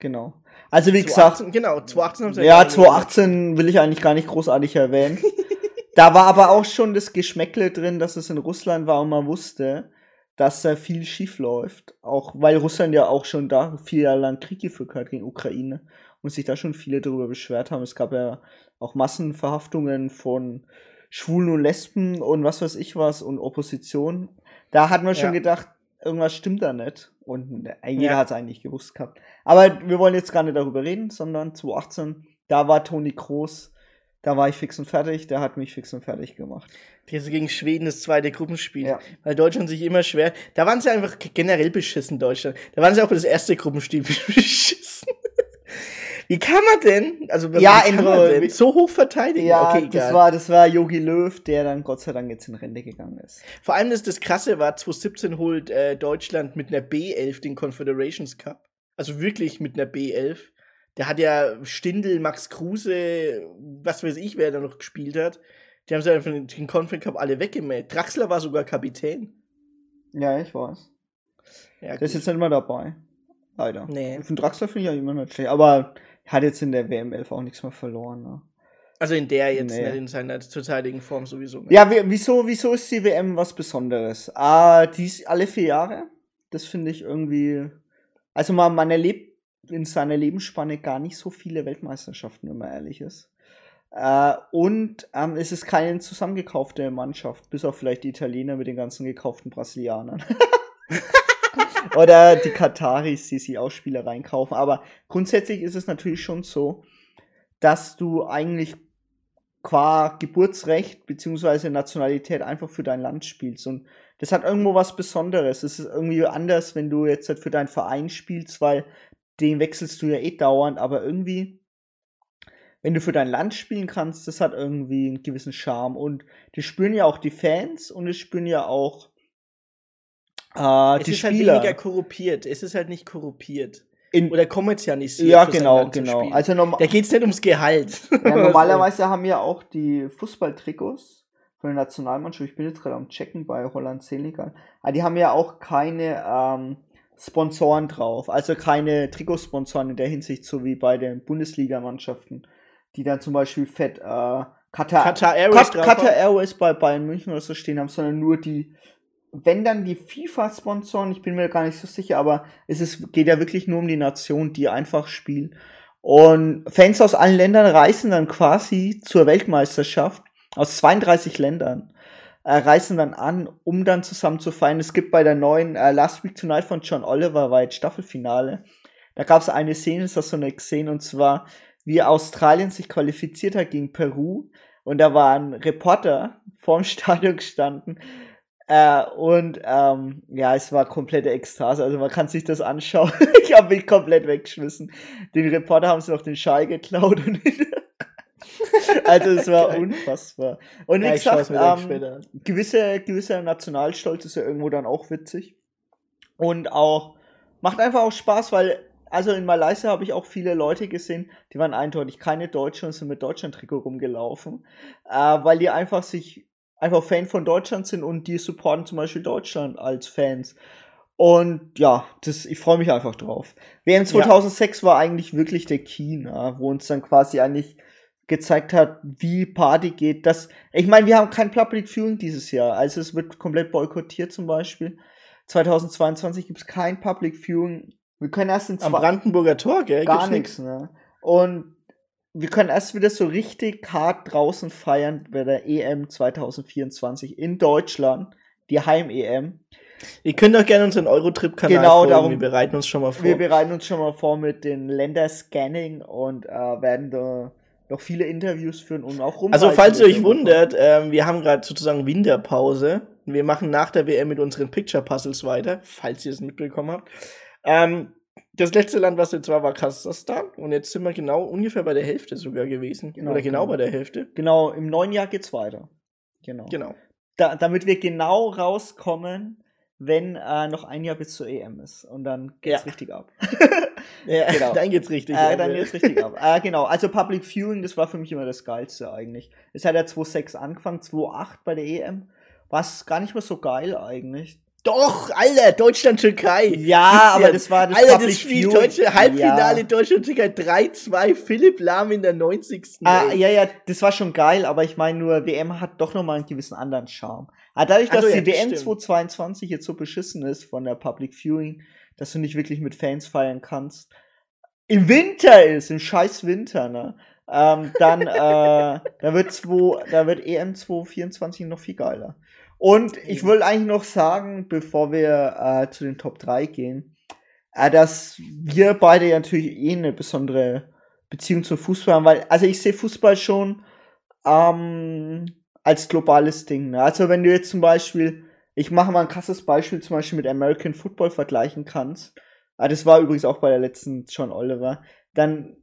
Genau. Also wie 2018, gesagt. Genau, 2018 haben sie Ja, 2018 will ich eigentlich gar nicht großartig erwähnen. [laughs] da war aber auch schon das Geschmäckle drin, dass es in Russland war und man wusste, dass da viel schief läuft. Auch weil Russland ja auch schon da vier Jahre lang Krieg geführt hat gegen Ukraine und sich da schon viele darüber beschwert haben. Es gab ja auch Massenverhaftungen von Schwulen und Lesben und was weiß ich was und Opposition. Da hat man schon ja. gedacht, irgendwas stimmt da nicht. Und jeder ja. hat es eigentlich gewusst gehabt. Aber wir wollen jetzt gar nicht darüber reden, sondern 2018, da war Toni Kroos da war ich fix und fertig, der hat mich fix und fertig gemacht. Jetzt gegen Schweden das zweite Gruppenspiel. Ja. Weil Deutschland sich immer schwer. Da waren sie einfach generell beschissen, Deutschland. Da waren sie auch für das erste Gruppenspiel [laughs] beschissen. Wie kann man denn, also ja, kann man denn so hoch verteidigen? Ja, okay, das war das war Yogi Löw, der dann Gott sei Dank jetzt in Rente gegangen ist. Vor allem das, das krasse war 2017 holt äh, Deutschland mit einer B11 den Confederations Cup. Also wirklich mit einer B11. Der hat ja Stindel, Max Kruse, was weiß ich, wer da noch gespielt hat. Die haben sie einfach den Conference Cup alle weggemäht. Draxler war sogar Kapitän. Ja, ich weiß. Ja, der ist jetzt nicht mehr dabei. Leider. Nee. Von Draxler finde ich ja immer nicht schlecht. Aber er hat jetzt in der WM11 auch nichts mehr verloren. Ne? Also in der jetzt, nee. ne, in seiner zurzeitige Form sowieso. Nicht. Ja, wieso, wieso ist die WM was Besonderes? Ah, die ist alle vier Jahre. Das finde ich irgendwie. Also man, man erlebt in seiner Lebensspanne gar nicht so viele Weltmeisterschaften, wenn man ehrlich ist. Äh, und ähm, es ist keine zusammengekaufte Mannschaft, bis auf vielleicht die Italiener mit den ganzen gekauften Brasilianern. [laughs] Oder die Kataris, die sie auch Spieler reinkaufen. Aber grundsätzlich ist es natürlich schon so, dass du eigentlich qua Geburtsrecht bzw. Nationalität einfach für dein Land spielst. Und das hat irgendwo was Besonderes. Es ist irgendwie anders, wenn du jetzt halt für deinen Verein spielst, weil den wechselst du ja eh dauernd, aber irgendwie, wenn du für dein Land spielen kannst, das hat irgendwie einen gewissen Charme. Und die spüren ja auch die Fans und es spüren ja auch äh, es die ist halt Spieler. halt weniger korruptiert. Es ist halt nicht korruptiert. In, Oder kommerzialisiert. Ja, genau, genau. Also da geht es nicht ums Gehalt. Ja, [laughs] normalerweise haben ja auch die Fußballtrikots von der Nationalmannschaft, ich bin jetzt gerade am Checken bei Holland ah, die haben ja auch keine ähm, Sponsoren drauf. Also keine Trikotsponsoren in der Hinsicht, so wie bei den Bundesligamannschaften, die dann zum Beispiel fett äh, Qatar, Qatar Airways, Kat, Qatar Airways bei Bayern München oder so stehen haben, sondern nur die, wenn dann die FIFA-Sponsoren, ich bin mir gar nicht so sicher, aber es ist, geht ja wirklich nur um die Nation, die einfach spielen. Und Fans aus allen Ländern reisen dann quasi zur Weltmeisterschaft aus 32 Ländern äh, reisen dann an, um dann zusammen zu feiern. Es gibt bei der neuen äh, Last Week Tonight von John Oliver, war jetzt Staffelfinale. Da gab es eine Szene, das hast du nicht gesehen, und zwar, wie Australien sich qualifiziert hat gegen Peru. Und da war ein Reporter [laughs] vorm Stadion gestanden. Äh, und ähm, ja, es war komplette Ekstase. Also man kann sich das anschauen. [laughs] ich habe mich komplett weggeschmissen. Den Reporter haben sie noch den Schall geklaut und [laughs] [laughs] also es war Geil. unfassbar. Und wie ja, gesagt, ähm, gewisse, gewisser Nationalstolz ist ja irgendwo dann auch witzig. Und auch, macht einfach auch Spaß, weil, also in Malaysia habe ich auch viele Leute gesehen, die waren eindeutig keine Deutschen und sind mit Deutschland-Trikot rumgelaufen, äh, weil die einfach sich, einfach Fan von Deutschland sind und die supporten zum Beispiel Deutschland als Fans. Und ja, das, ich freue mich einfach drauf. WM 2006 ja. war eigentlich wirklich der Key, wo uns dann quasi eigentlich gezeigt hat, wie Party geht. Das, ich meine, wir haben kein Public Viewing dieses Jahr, also es wird komplett boykottiert zum Beispiel. 2022 gibt es kein Public Viewing. Wir können erst in Am Brandenburger Tor, gell? Gar nichts, ne? Und wir können erst wieder so richtig hart draußen feiern bei der EM 2024 in Deutschland, die Heim-EM. Ihr könnt auch gerne unseren Eurotrip-Kanal genau, folgen. Darum, wir bereiten uns schon mal vor. Wir bereiten uns schon mal vor mit den Länderscanning und äh, werden da noch viele Interviews führen und auch rum. Also, falls ihr euch wundert, ähm, wir haben gerade sozusagen Winterpause. Wir machen nach der WM mit unseren Picture Puzzles weiter, falls ihr es mitbekommen habt. Ähm, das letzte Land, was jetzt war, war Kasachstan. Und jetzt sind wir genau ungefähr bei der Hälfte sogar gewesen. Genau, Oder genau, genau. bei der Hälfte. Genau, im neuen Jahr geht's weiter. Genau. Genau. Da, damit wir genau rauskommen, wenn äh, noch ein Jahr bis zur EM ist. Und dann geht's Ja. richtig ab. [laughs] Ja, [laughs] Genau. dann geht's richtig. Äh, ab, dann geht's richtig ab. [laughs] Äh, genau, also Public Viewing, das war für mich immer das Geilste eigentlich. Es hat ja 2.6 angefangen, 2.8 bei der EM. War gar nicht mehr so geil eigentlich. Doch, Alter, Deutschland-Türkei. Ja, aber das war das Alter, Public das Spiel, Viewing. Deutsche Halbfinale Ja. Deutschland-Türkei 3-2, Philipp Lahm in der 90. Ah, ja, ja, das war schon geil, aber ich meine nur, WM hat doch nochmal einen gewissen anderen Charme. Aber dadurch, Ach dass so, ja, die das WM stimmt. 2022 jetzt so beschissen ist von der Public Viewing, dass du nicht wirklich mit Fans feiern kannst, im Winter ist, im scheiß Winter, ne? Ähm, dann, äh, [laughs] da wird zwei, da wird E EM 2024 noch viel geiler. Und ich will eigentlich noch sagen, bevor wir äh, zu den Top 3 gehen, äh, dass wir beide ja natürlich eh eine besondere Beziehung zum Fußball haben, weil, also ich sehe Fußball schon ähm, als globales Ding. Ne? Also wenn du jetzt zum Beispiel, ich mache mal ein krasses Beispiel, zum Beispiel mit American Football vergleichen kannst, ah, das war übrigens auch bei der letzten John Oliver, dann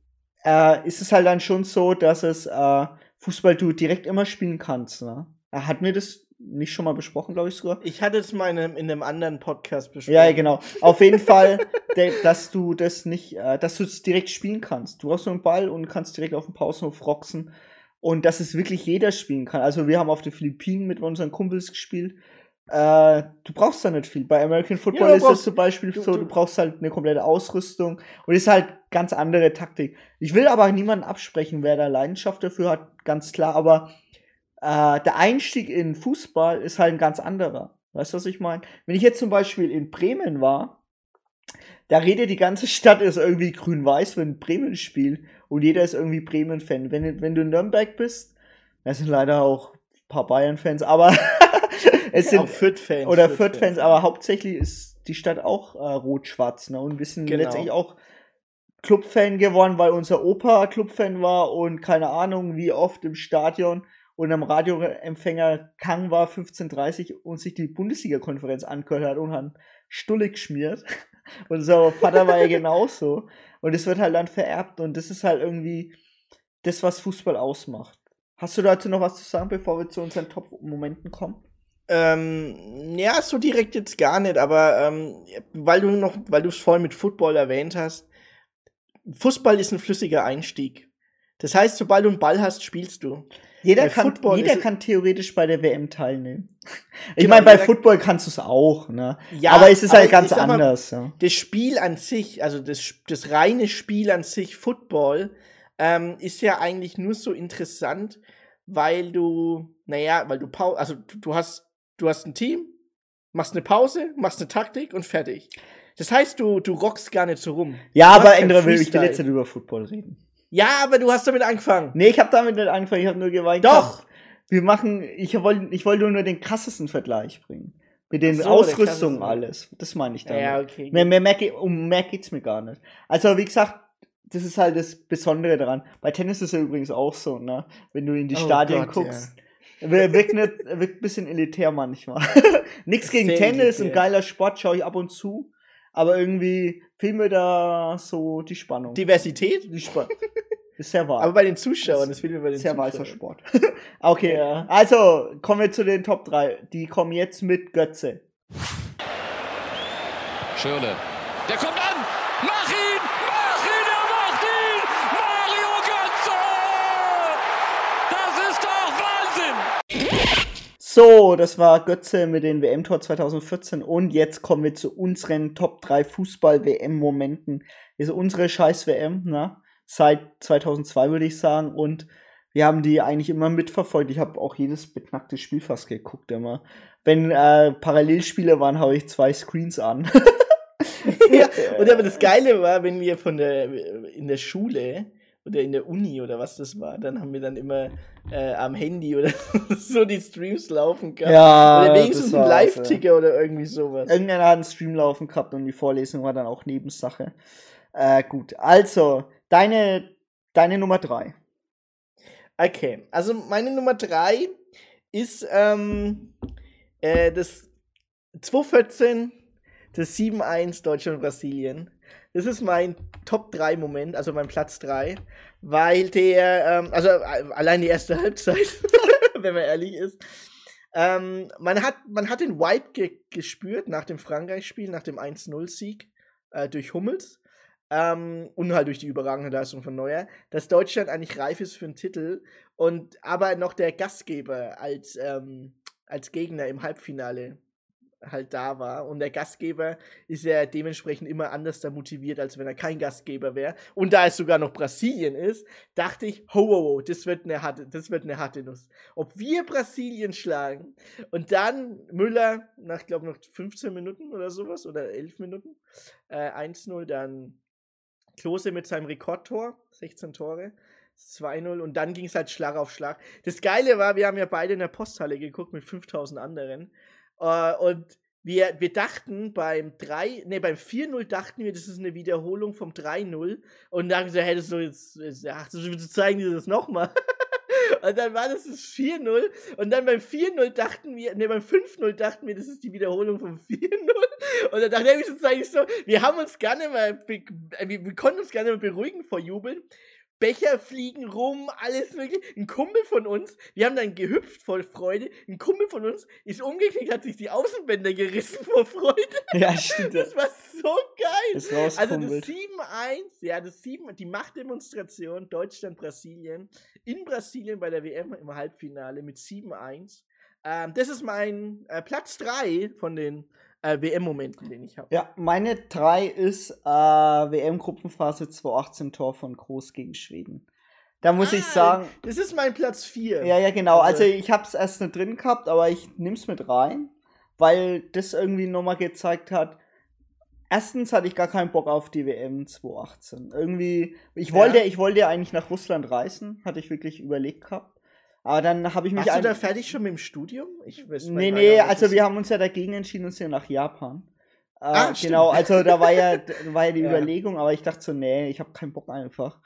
äh, ist es halt dann schon so, dass es äh, Fußball du direkt immer spielen kannst. Ne? Äh, Hat mir das nicht schon mal besprochen, glaube ich sogar? Ich hatte es mal in einem, in einem anderen Podcast besprochen. Ja, genau. Auf jeden Fall, [laughs] dass du das nicht, äh, dass du es direkt spielen kannst. Du hast so einen Ball und kannst direkt auf dem Pausenhof roxen. Und dass es wirklich jeder spielen kann. Also wir haben auf den Philippinen mit unseren Kumpels gespielt. Äh, du brauchst da nicht viel. Bei American Football Ja, ist das zum Beispiel du- so, du brauchst halt eine komplette Ausrüstung und ist halt ganz andere Taktik. Ich will aber niemanden absprechen, wer da Leidenschaft dafür hat, ganz klar, aber äh, der Einstieg in Fußball ist halt ein ganz anderer. Weißt du, was ich meine? Wenn ich jetzt zum Beispiel in Bremen war, da redet die ganze Stadt ist irgendwie grün-weiß, wenn Bremen spielt und jeder ist irgendwie Bremen-Fan. Wenn, wenn du in Nürnberg bist, das sind leider auch ein paar Bayern-Fans, aber [laughs] [laughs] es sind auch Fürth-Fans. oder Fürth-Fans, aber hauptsächlich ist die Stadt auch äh, rot-schwarz, ne? Und wir sind Genau. letztendlich auch Clubfan geworden, weil unser Opa Clubfan war und keine Ahnung, wie oft im Stadion und am Radioempfänger Kang war 15.30 und sich die Bundesliga-Konferenz angehört hat und hat Stulle geschmiert. [laughs] Und unser Vater war ja [laughs] genauso. Und es wird halt dann vererbt und das ist halt irgendwie das, was Fußball ausmacht. Hast du dazu noch was zu sagen, bevor wir zu unseren Top-Momenten kommen? Ähm, ja, so direkt jetzt gar nicht, aber ähm, weil du noch, weil du es vorhin mit Football erwähnt hast, Fußball ist ein flüssiger Einstieg. Das heißt, sobald du einen Ball hast, spielst du. Jeder, Bei kann, Football jeder kann theoretisch bei der WM teilnehmen. Ich Genau, meine, bei Football kannst du es auch, ne? Ja, aber es ist halt ganz sag mal, anders, ja. Das Spiel an sich, also das, das reine Spiel an sich, Football, ähm, ist ja eigentlich nur so interessant, weil du, naja, weil du also du hast, du hast ein Team, machst eine Pause, machst eine Taktik und fertig. Das heißt, du, du rockst gar nicht so rum. Ja, Du aber Endre will, ich jetzt nicht über Football reden. Ja, aber du hast damit angefangen. Nee, ich habe damit nicht angefangen, ich habe nur geweint. Doch. Wir machen, ich wollte ich wollte nur den krassesten Vergleich bringen. Mit den so, Ausrüstungen alles. Das meine ich damit. Ja, okay. Mehr, mehr, mehr, um mehr geht's mir gar nicht. Also, wie gesagt, das ist halt das Besondere daran. Bei Tennis ist ja übrigens auch so, ne? Wenn du in die Oh Stadien Gott, guckst. Wir- Wirkt, nicht, wirkt ein bisschen elitär manchmal. [laughs] Nichts gegen Sehr Tennis, ein elitär. geiler Sport, schaue ich ab und zu. Aber irgendwie fehlt mir da so die Spannung. Diversität? die Spannung. Ist sehr wahr. Aber bei den Zuschauern, das will mir bei den sehr Zuschauern. weißer Sport. [laughs] okay, Ja. also kommen wir zu den Top 3. Die kommen jetzt mit Götze. Schirle. Der kommt an! So, das war Götze mit den WM-Tor 2014 und jetzt kommen wir zu unseren Top 3 Fußball-WM-Momenten. Das ist unsere scheiß WM, ne? Seit 2002 würde ich sagen und wir haben die eigentlich immer mitverfolgt. Ich habe auch jedes beknackte Spiel fast geguckt immer. Wenn äh, Parallelspiele waren, habe ich zwei Screens an. [laughs] ja, und aber das Geile war, wenn wir von der in der Schule oder in der Uni oder was das war, dann haben wir dann immer äh, am Handy oder [laughs] so die Streams laufen gehabt. Ja, oder wenigstens einen war's, Live-Ticker oder irgendwie sowas. Irgendeiner hat einen Stream laufen gehabt und die Vorlesung war dann auch Nebensache. Äh, gut, also, deine, deine Nummer drei. Okay, also meine Nummer drei ist ähm, äh, das 2014, das 7-1 Deutschland-Brasilien. Das ist mein Top 3 Moment, also mein Platz 3, weil der, ähm, also äh, allein die erste [laughs] Halbzeit, wenn man ehrlich ist, ähm, man, hat, man hat den Wipe ge gespürt nach dem Frankreich-Spiel, nach dem 1-0-Sieg äh, durch Hummels ähm, und halt durch die überragende Leistung von Neuer, dass Deutschland eigentlich reif ist für einen Titel und aber noch der Gastgeber als, ähm, als Gegner im Halbfinale halt da war. Und der Gastgeber ist ja dementsprechend immer anders da motiviert, als wenn er kein Gastgeber wäre. Und da es sogar noch Brasilien ist, dachte ich, ho, ho, ho, das wird eine harte, das wird eine harte Nuss. Ob wir Brasilien schlagen und dann Müller nach, glaube noch 15 Minuten oder sowas oder 11 Minuten, äh, 1-0, dann Klose mit seinem Rekordtor, 16 Tore. 2-0 und dann ging es halt Schlag auf Schlag. Das Geile war, wir haben ja beide in der Posthalle geguckt mit 5000 anderen Uh, und wir, wir dachten beim 3, ne, beim 4-0 dachten wir, das ist eine Wiederholung vom 3-0. Und dann so, hättest du jetzt, ach, du zeigen dir das nochmal. [laughs] und dann war das das 4-0. Und dann beim 4-0 dachten wir, ne, beim 5-0 dachten wir, das ist die Wiederholung vom [laughs] 4-0. Und dann dachte ich, das eigentlich so, wir haben uns gerne mal, wir, wir konnten uns gerne mal beruhigen vor Jubeln. Becher fliegen rum, alles mögliche. Ein Kumpel von uns, wir haben dann gehüpft vor Freude. Ein Kumpel von uns ist umgeknickt, hat sich die Außenbänder gerissen vor Freude. [laughs] Ja, stimmt. Das war so geil. Das also das 7-1, ja, das 7, die Machtdemonstration Deutschland-Brasilien in Brasilien bei der WM im Halbfinale mit 7-1. Ähm, das ist mein äh, Platz 3 von den äh, WM-Momenten, den ich habe. Ja, meine drei ist äh, WM-Gruppenphase 2018 Tor von Groß gegen Schweden. Da muss ah, ich sagen. Das ist mein Platz 4. Ja, ja, genau. Also, also ich habe es erst nicht drin gehabt, aber ich nehm's mit rein, weil das irgendwie nochmal gezeigt hat. Erstens hatte ich gar keinen Bock auf die WM 2018. Irgendwie, ich wollte, ja. ich wollte eigentlich nach Russland reisen, hatte ich wirklich überlegt gehabt. Aber dann habe ich mich. Warst du da fertig schon mit dem Studium? Ich weiß Nee, nee, also wir haben uns ja dagegen entschieden, uns ja nach Japan. Äh, ah, genau, also da war ja, [laughs] war ja die ja. Überlegung, aber ich dachte so, nee, ich habe keinen Bock einfach.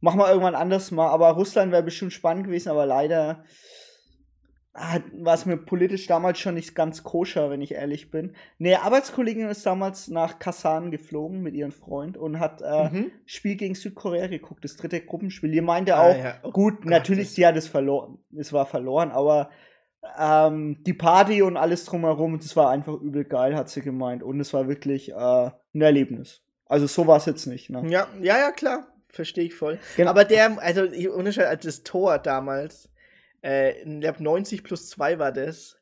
Machen wir irgendwann anders mal, aber Russland wäre bestimmt spannend gewesen, aber leider war es mir politisch damals schon nicht ganz koscher, wenn ich ehrlich bin. Ne, Arbeitskollegin ist damals nach Kasan geflogen mit ihrem Freund und hat äh, mhm. Spiel gegen Südkorea geguckt, das dritte Gruppenspiel. Ihr meinte ah, auch, ja. oh, gut, Gott, natürlich, sie hat es verloren, es war verloren, aber ähm, die Party und alles drumherum, das war einfach übel geil, hat sie gemeint. Und es war wirklich äh, ein Erlebnis. Also so war es jetzt nicht. Ne? Ja, ja, ja, klar. Verstehe ich voll. Genau. Aber der, also Unterschied als das Tor damals, äh, ich glaube 90 plus 2 war das.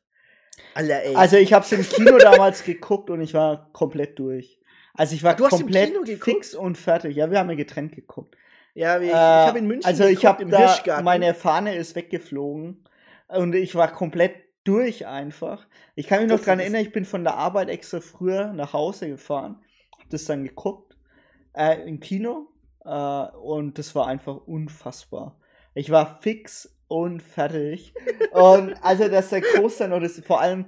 Alter, ey. Also ich habe es im Kino damals geguckt und ich war komplett durch. Also ich war du komplett fix und fertig. Ja, wir haben ja getrennt geguckt. Ja, ich, äh, ich habe in München Also ich habe da, meine Fahne ist weggeflogen und ich war komplett durch einfach. Ich kann mich noch daran erinnern, ich bin von der Arbeit extra früher nach Hause gefahren, hab das dann geguckt äh, im Kino äh, und das war einfach unfassbar. Ich war fix und fertig. und also, dass der Groß dann noch das, vor allem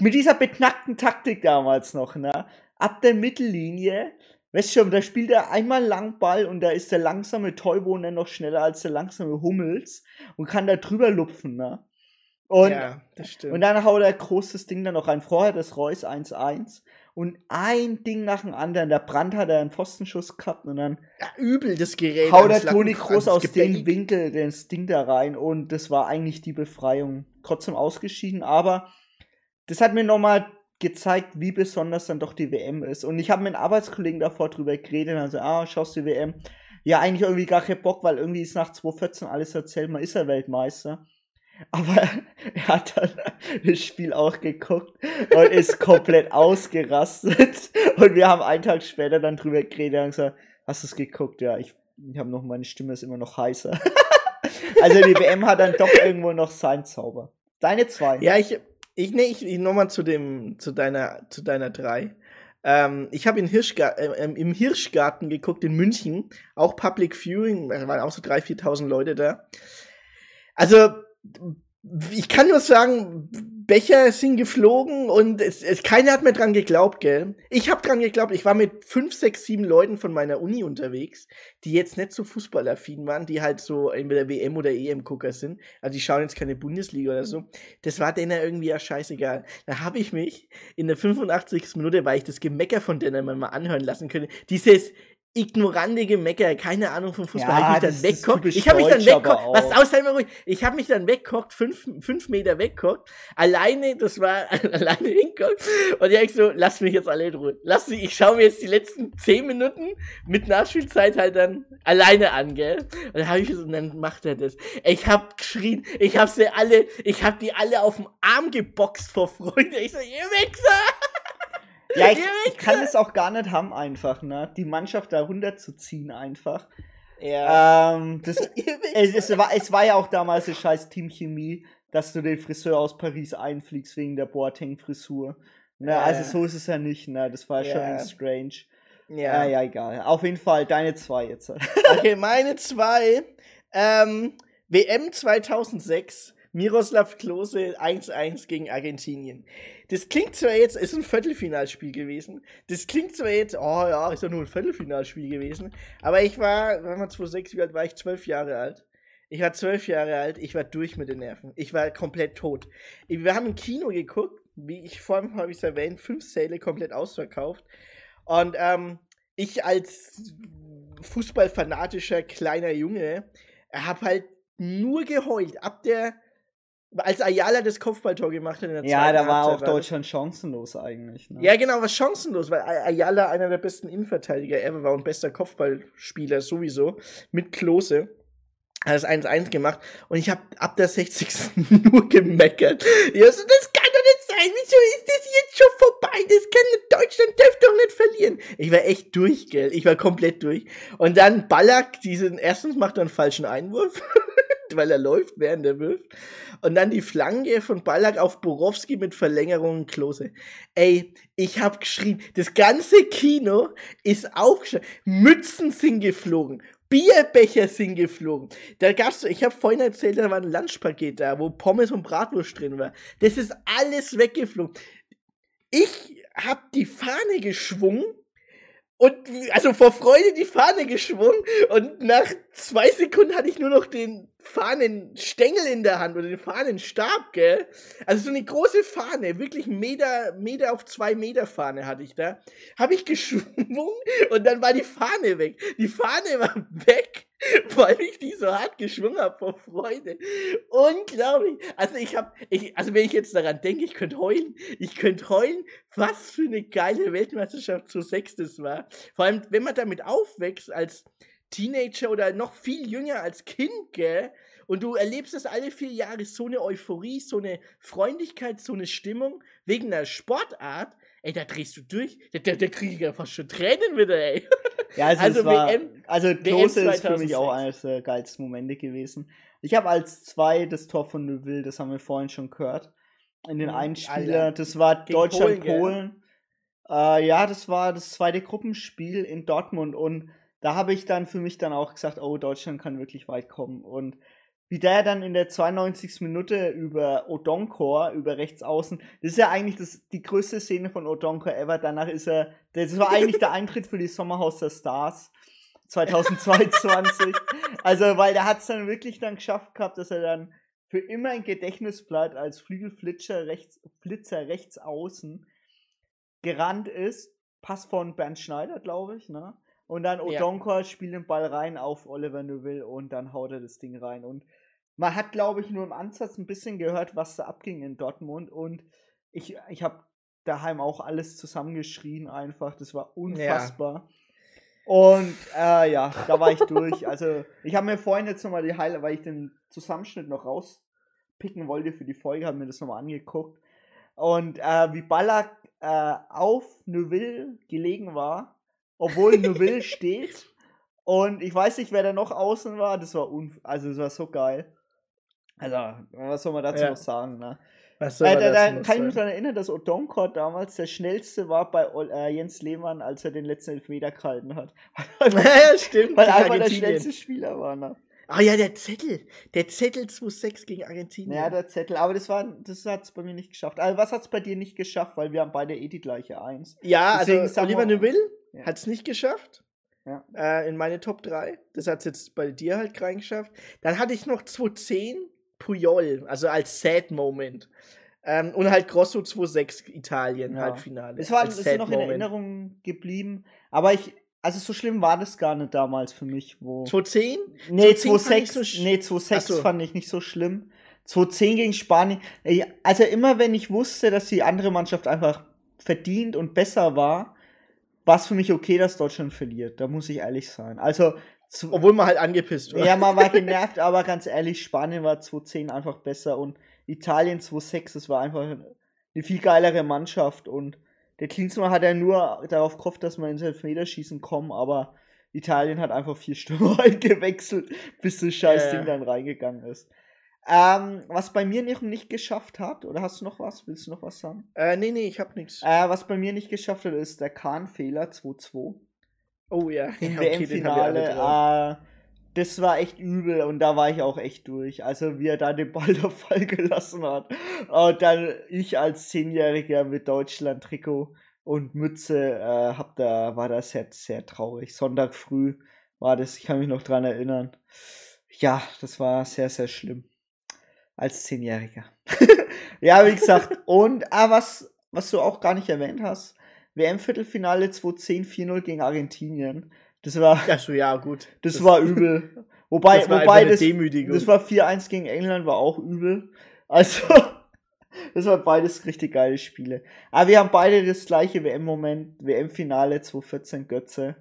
mit dieser beknackten Taktik damals noch, ne? Ab der Mittellinie, weißt du schon, da spielt er einmal lang Ball und da ist der langsame Teubohner noch schneller als der langsame Hummels und kann da drüber lupfen, ne? Und, ja, das stimmt. und dann haut er großes Ding dann noch rein. Vorher das Reus 1-1 und ein Ding nach dem anderen. Der Brand hat er einen Pfostenschuss gehabt und dann ja, übel das Gerät. Haut der Toni Groß aus dem Winkel das Ding da rein und das war eigentlich die Befreiung. Trotzdem ausgeschieden, aber das hat mir nochmal gezeigt, wie besonders dann doch die WM ist. Und ich habe mit einem Arbeitskollegen davor drüber geredet, also, ah, schaust du die WM? Ja, eigentlich irgendwie gar keinen Bock, weil irgendwie ist nach 2014 alles erzählt, man ist ja Weltmeister. Aber [laughs] er hat dann das Spiel auch geguckt und ist komplett [laughs] ausgerastet. Und wir haben einen Tag später dann drüber geredet und gesagt, hast du es geguckt? Ja, ich, ich habe noch, meine Stimme ist immer noch heißer. [laughs] also die WM hat dann doch irgendwo noch seinen Zauber. Deine zwei. Ja, ich, ich, nee, ich, ich nochmal zu dem, zu deiner, zu deiner drei. Ähm, ich habe äh, ähm, im Hirschgarten geguckt in München, auch Public Viewing, da waren auch so 3.000, 4.000 Leute da. Also ich kann nur sagen, Becher sind geflogen und es, es, keiner hat mir dran geglaubt, gell? Ich hab dran geglaubt, ich war mit fünf, sechs, sieben Leuten von meiner Uni unterwegs, die jetzt nicht so fußballaffin waren, die halt so entweder WM oder EM-Gucker sind. Also die schauen jetzt keine Bundesliga oder so. Das war denen irgendwie ja scheißegal. Da habe ich mich in der 85. Minute, weil ich das Gemecker von denen mal anhören lassen könnte, dieses ignorante Gemecker, keine Ahnung vom Fußball, ja, hab ich mich dann weggekocht. Ich habe mich dann weggekocht. Was aus, sei mal ruhig. Ich habe mich dann weggekocht, fünf, fünf Meter weggekocht. Alleine, das war [laughs] alleine hingekocht. Und ich so, lass mich jetzt alle in Ruhe. Lass mich, ich schaue mir jetzt die letzten zehn Minuten mit Nachspielzeit halt dann alleine an, gell? Und dann habe ich so, und dann macht er das. Ich habe geschrien, ich habe sie alle, ich habe die alle auf dem Arm geboxt vor Freude. Ich so, ihr Wichser! Ja, ich, ich kann es auch gar nicht haben, einfach, ne? Die Mannschaft da runterzuziehen, einfach. Ja. Ähm, das, [laughs] es, es, war, es war ja auch damals eine scheiß Teamchemie, dass du den Friseur aus Paris einfliegst wegen der Boateng-Frisur. Ne, ja. Also so ist es ja nicht, ne? Das war ja. schon strange. Ja. Äh, ja, egal. Auf jeden Fall deine zwei jetzt. okay, meine zwei. Ähm, WM 2006. Miroslav Klose 1-1 gegen Argentinien. Das klingt zwar jetzt, ist ein Viertelfinalspiel gewesen. Das klingt zwar jetzt, oh ja, ist doch nur ein Viertelfinalspiel gewesen. Aber ich war, wenn man 2006, wie alt war ich? Zwölf Jahre alt. Ich war zwölf Jahre alt, ich war durch mit den Nerven. Ich war komplett tot. Wir haben im Kino geguckt, wie ich vorhin habe ich es erwähnt, fünf Säle komplett ausverkauft. Und ähm, ich als fußballfanatischer kleiner Junge habe halt nur geheult. Ab der als Ayala das Kopfballtor gemacht hat in der Ja, da war auch Deutschland chancenlos eigentlich. Ne? Ja, genau, was chancenlos, weil Ayala einer der besten Innenverteidiger ever war und bester Kopfballspieler sowieso mit Klose. Hat das 1-1 gemacht und ich habe ab der 60. [laughs] nur gemeckert. Ja, so, das kann doch nicht sein. Wieso ist das jetzt schon vorbei? Das kann Deutschland dürfte doch nicht verlieren. Ich war echt durch, gell? Ich war komplett durch. Und dann Ballack, diesen erstens macht er einen falschen Einwurf. [laughs] [laughs] weil er läuft, während er wirft. Und dann die Flanke von Ballack auf Borowski mit Verlängerung Klose. Ey, ich hab geschrien, das ganze Kino ist aufgeschlagen. Mützen sind geflogen. Bierbecher sind geflogen. Da gab's, ich habe vorhin erzählt, da war ein Lunchpaket da, wo Pommes und Bratwurst drin war. Das ist alles weggeflogen. Ich hab die Fahne geschwungen und also vor Freude die Fahne geschwungen und nach zwei Sekunden hatte ich nur noch den Fahnenstängel in der Hand oder den Fahnenstab, gell? Also so eine große Fahne, wirklich Meter, Meter auf zwei Meter Fahne hatte ich da. Habe ich geschwungen und dann war die Fahne weg. Die Fahne war [laughs] weg weil ich die so hart geschwungen habe vor Freude. Unglaublich. Also ich habe, ich, also wenn ich jetzt daran denke, ich könnte heulen. Ich könnte heulen, was für eine geile Weltmeisterschaft zu sechstes war. Vor allem, wenn man damit aufwächst als Teenager oder noch viel jünger als Kind, gell? Und du erlebst das alle vier Jahre, so eine Euphorie, so eine Freundlichkeit, so eine Stimmung wegen einer Sportart. Ey, da drehst du durch. Da, da, da kriege ich ja fast schon Tränen wieder, ey. [laughs] Ja, also, also war, WM, also Klose ist für mich auch eines der geilsten Momente gewesen. Ich habe als zwei das Tor von Neuville, das haben wir vorhin schon gehört. In den mhm, Einspieler, das war Deutschland-Polen. Äh, ja, das war das zweite Gruppenspiel in Dortmund und da habe ich dann für mich dann auch gesagt, oh, Deutschland kann wirklich weit kommen. Und wie der dann in der 92. Minute über Odonkor, über rechts außen, das ist ja eigentlich das, die größte Szene von Odonkor ever. Danach ist er, das war eigentlich der Eintritt für die Sommerhaus der Stars 2022. [laughs] also, weil der hat es dann wirklich dann geschafft gehabt, dass er dann für immer ein Gedächtnis bleibt als Flügelflitzer rechts, Flitzer rechts außen gerannt ist. Pass von Bernd Schneider, glaube ich, ne? Und dann Odonkor ja. spielt den Ball rein auf Oliver Neuville und dann haut er das Ding rein. Und man hat, glaube ich, nur im Ansatz ein bisschen gehört, was da abging in Dortmund. Und ich, ich habe daheim auch alles zusammengeschrien einfach. Das war unfassbar. Ja. Und äh, ja, da war ich durch. Also ich habe mir vorhin jetzt nochmal die Heile, weil ich den Zusammenschnitt noch rauspicken wollte für die Folge, habe mir das nochmal angeguckt. Und äh, wie Ballack äh, auf Neuville gelegen war obwohl [laughs] Neuville steht. Und ich weiß nicht, wer da noch außen war. Das war unf also das war so geil. Also, was soll man dazu ja. noch sagen, ne? Was soll äh, da, da kann ich mich daran erinnern, dass Odonkor damals der schnellste war bei äh, Jens Lehmann, als er den letzten Elfmeter gehalten hat. [laughs] ja, stimmt. Weil er einfach der schnellste Spieler war, ne? Ah ja, der Zettel. Der Zettel 2-6 gegen Argentinien. Ja, der Zettel. Aber das war, das hat es bei mir nicht geschafft. Also was hat es bei dir nicht geschafft? Weil wir haben beide eh die gleiche Eins. ja deswegen also Oliver Neville Ja. hat es nicht geschafft. Ja. Äh, in meine Top 3. Das hat es jetzt bei dir halt reingeschafft. Dann hatte ich noch 2-10 Puyol, also als Sad Moment. Ähm, und halt Grosso 2-6 Italien, Ja. Halbfinale. Das war ist noch in Erinnerung geblieben. Aber ich, also so schlimm war das gar nicht damals für mich, wo. 2-10? Nee, 2-10 fand ich 2-6 so nee, 2-6 Ach so. fand ich nicht so schlimm. 2-10 gegen Spanien. Also immer wenn ich wusste, dass die andere Mannschaft einfach verdient und besser war, war es für mich okay, dass Deutschland verliert. Da muss ich ehrlich sein. Also, Obwohl man halt angepisst war. ja, man war [laughs] genervt, aber ganz ehrlich, Spanien war 2-10 einfach besser und Italien 2-6, das war einfach eine viel geilere Mannschaft und der Klinsmann hat ja nur darauf gehofft, dass wir ins Elfmeterschießen kommen, aber Italien hat einfach vier Stürmer [laughs] eingewechselt, bis das scheiß Ja, ja. Dann reingegangen ist. Ähm, was bei mir nicht, nicht geschafft hat, oder hast du noch was? Willst du noch was sagen? Äh, nee, nee, ich hab nix. Äh, was bei mir nicht geschafft hat, ist der Kahn-Fehler 2-2 oh ja. im ja, [laughs] okay, WM-Finale. drauf. äh, das war echt übel und da war ich auch echt durch. Also wie er da den Ball [laughs] da fallen gelassen hat. Und dann ich als Zehnjähriger mit Deutschland-Trikot und Mütze äh, hab da, war das sehr, sehr traurig. Sonntag früh war das, ich kann mich noch dran erinnern. Ja, das war sehr, sehr schlimm. Als Zehnjähriger. [laughs] ja, wie gesagt. Und ah, was, was du auch gar nicht erwähnt hast, WM-Viertelfinale 2010 4-0 gegen Argentinien. Das war, Achso, ja, gut. [laughs] das, war übel. Wobei, das war wobei das, das war 4-1 gegen England, war auch übel. Also, [laughs] das waren beides richtig geile Spiele. Aber wir haben beide das gleiche WM-Moment, WM-Finale 2014 Götze.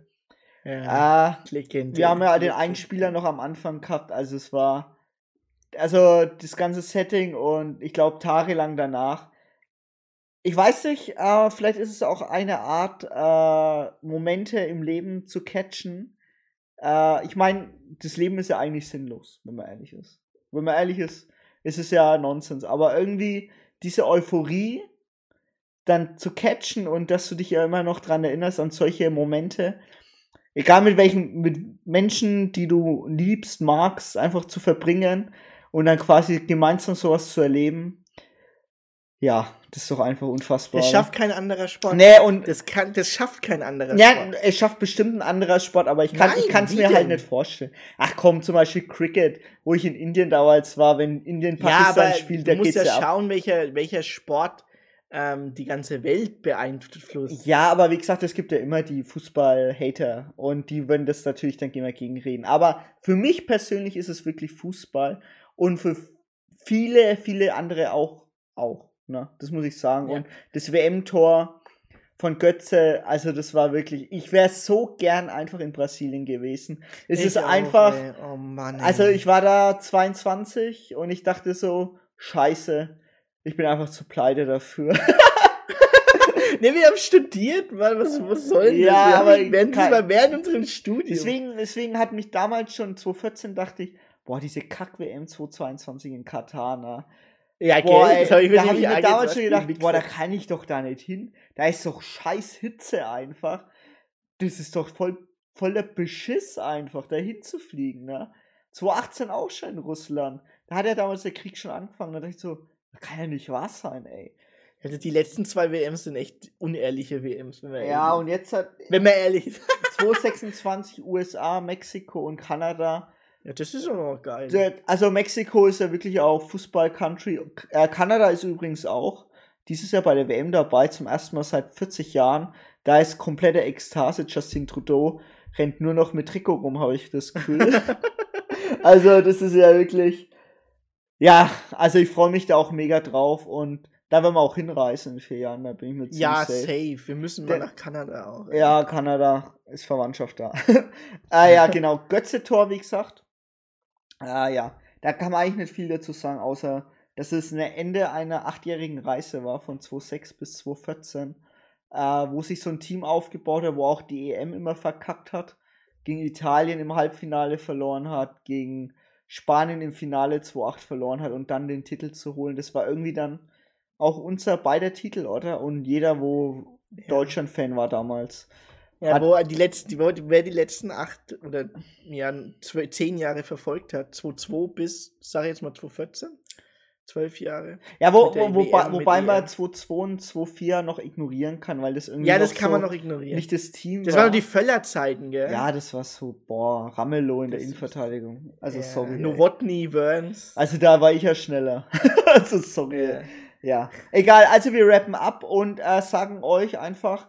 ja, Äh, wir haben ja den einen Spieler noch am Anfang gehabt, also es war, also das ganze Setting und ich glaube tagelang danach. Ich weiß nicht, äh, vielleicht ist es auch eine Art, äh, Momente im Leben zu catchen. Äh, ich meine, das Leben ist ja eigentlich sinnlos, wenn man ehrlich ist. Wenn man ehrlich ist, ist es ja Nonsens. Aber irgendwie diese Euphorie dann zu catchen und dass du dich ja immer noch dran erinnerst an solche Momente, egal mit welchen mit Menschen, die du liebst, magst, einfach zu verbringen und dann quasi gemeinsam sowas zu erleben. Ja, das ist doch einfach unfassbar. Das schafft kein anderer Sport. Nee, und Das, kann, das schafft kein anderer ja, Sport. es schafft bestimmt ein anderer Sport, aber ich kann es mir halt denn? nicht vorstellen. Ach komm, zum Beispiel Cricket, wo ich in Indien damals war, wenn Indien Ja, Pakistan aber spielt, du da musst geht's ja, ja ab. schauen, welcher, welcher Sport ähm, die ganze Welt beeinflusst. Ja, aber wie gesagt, es gibt ja immer die Fußball-Hater und die würden das natürlich dann immer gegenreden. Aber für mich persönlich ist es wirklich Fußball und für viele, viele andere auch, auch. Ne? Das muss ich sagen. Ja. Und das WM-Tor von Götze, also das war wirklich, ich wäre so gern einfach in Brasilien gewesen. Es Ich ist auch, einfach, ey. Oh Mann. ey. also ich war da 22 und ich dachte so, scheiße, ich bin einfach zu pleite dafür. [laughs] Ne, wir haben studiert, Mann, was, was soll denn Ja, das? Wir aber haben während, kein- diesmal während unserem Studium. Deswegen, deswegen hat mich damals schon 2014 dachte ich, boah, diese Kack-WM 2022 in Katar, ne? ja, Boah, gell, ey, hab ich da habe ich mir damals schon gedacht, boah, da kann ich doch da nicht hin. Da ist doch scheiß Hitze einfach. Das ist doch voll, voll der Beschiss einfach, da hinzufliegen, ne? 2018 auch schon in Russland. Da hat ja damals der Krieg schon angefangen. Da dachte ich so, das kann ja nicht wahr sein, ey. Also die letzten zwei WMs sind echt unehrliche WMs, wenn wir Ja, und jetzt hat Wenn man ehrlich ist. 226 USA, Mexiko und Kanada Ja, das ist aber auch geil. Der- Also Mexiko ist ja wirklich auch Fußball-Country. Äh, Kanada ist übrigens auch dieses Jahr bei der WM dabei, zum ersten Mal seit 40 Jahren. Da ist komplette Ekstase. Justin Trudeau rennt nur noch mit Trikot rum, habe ich das Gefühl. [laughs] also das ist ja wirklich... Ja, also ich freue mich da auch mega drauf und da werden wir auch hinreisen in vier Jahren, da bin ich mir ziemlich ja, safe. safe. Wir müssen mal Der- nach Kanada auch. ey. Ja, Kanada ist Verwandtschaft da. [laughs] ah ja, [laughs] genau. Götze-Tor, wie gesagt. Ah ja, da kann man eigentlich nicht viel dazu sagen, außer dass es eine Ende einer achtjährigen Reise war, von 2006 bis 2014, äh, wo sich so ein Team aufgebaut hat, wo auch die EM immer verkackt hat, gegen Italien im Halbfinale verloren hat, gegen Spanien im Finale 2-8 verloren hat und dann den Titel zu holen. Das war irgendwie dann auch unser beider Titel, oder? Und jeder, wo Ja. Deutschland-Fan war damals. Ja, Hat- wo die letzten, wo- wer die letzten acht oder ja, zehn Jahre verfolgt hat, 2002 bis, sag ich jetzt mal 2014, zwölf Jahre. Ja, wo, der wo, wobei, mit wobei man EM. 2-2 und 2-4 noch ignorieren kann, weil das irgendwie. Ja, das kann so man noch ignorieren. Nicht das Team das waren noch die Völlerzeiten, gell? Ja, das war so, boah, Ramelow in der Das ist- Innenverteidigung. Also, Ja, sorry. Nowotny, Burns. Also, da war ich ja schneller. [laughs] also, sorry. Ja. Ja, egal. Also wir rappen ab und äh, sagen euch einfach,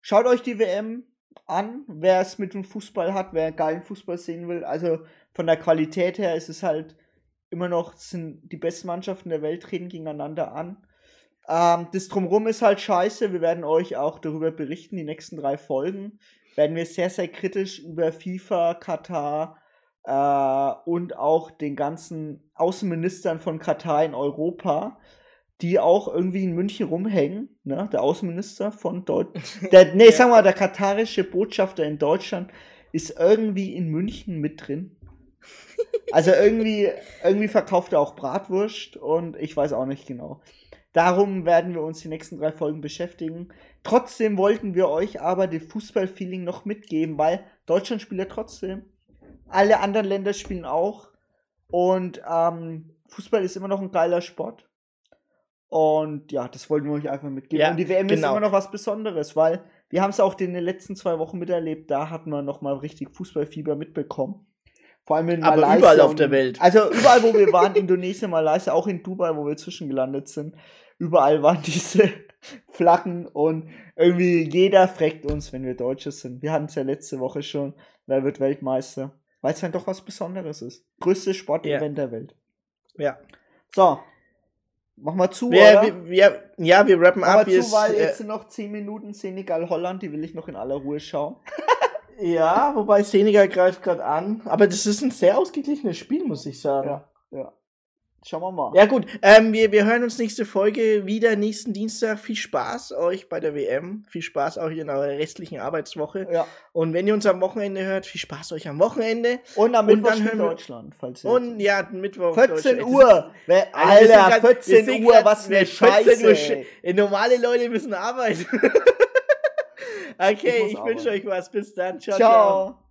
schaut euch die WM an, wer es mit dem Fußball hat, wer geilen Fußball sehen will. Also von der Qualität her ist es halt immer noch, sind die besten Mannschaften der Welt treten gegeneinander an. Ähm, das Drumrum ist halt scheiße. Wir werden euch auch darüber berichten. Die nächsten drei Folgen werden wir sehr, sehr kritisch über FIFA, Katar äh, und auch den ganzen Außenministern von Katar in Europa die auch irgendwie in München rumhängen, ne? Der Außenminister von Deutschland. [laughs] Der, nee, Ja. sag mal, der katarische Botschafter in Deutschland ist irgendwie in München mit drin. Also irgendwie, [laughs] irgendwie verkauft er auch Bratwurst und ich weiß auch nicht genau. Darum werden wir uns die nächsten drei Folgen beschäftigen. Trotzdem wollten wir euch aber den Fußballfeeling noch mitgeben, weil Deutschland spielt ja trotzdem. Alle anderen Länder spielen auch. Und ähm, Fußball ist immer noch ein geiler Sport. Und ja, das wollten wir euch einfach mitgeben. Ja, und die WM ist genau. immer noch was Besonderes, weil wir haben es auch in den letzten zwei Wochen miterlebt. Da hatten wir noch mal richtig Fußballfieber mitbekommen. Vor allem in Aber Malaysia. überall auf der Welt. Also überall, wo wir waren, [laughs] Indonesien, Malaysia, auch in Dubai, wo wir zwischengelandet sind. Überall waren diese [laughs] Flaggen und irgendwie jeder fragt uns, wenn wir Deutsche sind. Wir hatten es ja letzte Woche schon, wer wird Weltmeister? Weil es dann doch was Besonderes ist. Größtes Sportevent der Welt. Ja. So. Mach mal zu, Wir, oder? wir, wir, ja, wir rappen Mach ab. mal zu, weil ist, jetzt sind noch 10 Minuten Senegal, Holland, die will ich noch in aller Ruhe schauen. äh, [laughs] ja, wobei Senegal greift gerade an. Aber das ist ein sehr ausgeglichenes Spiel, muss ich sagen. Ja, ja. Schauen wir mal. Ja gut, ähm, wir, wir hören uns nächste Folge wieder nächsten Dienstag. Viel Spaß euch bei der WM. Viel Spaß auch in eurer restlichen Arbeitswoche. Ja. Und wenn ihr uns am Wochenende hört, viel Spaß euch am Wochenende. Und am Und Mittwoch dann hören wir- Deutschland, falls ihr Und ja, Mittwoch. 14 Deutschland. Uhr. Alter, Alter, grad- wir 14 sind Uhr, grad- was eine 14 Uhr Scheiße. sch- Äh, Normale Leute müssen arbeiten. [laughs] okay, muss ich wünsche euch was. Bis dann. Ciao. Ciao. ciao.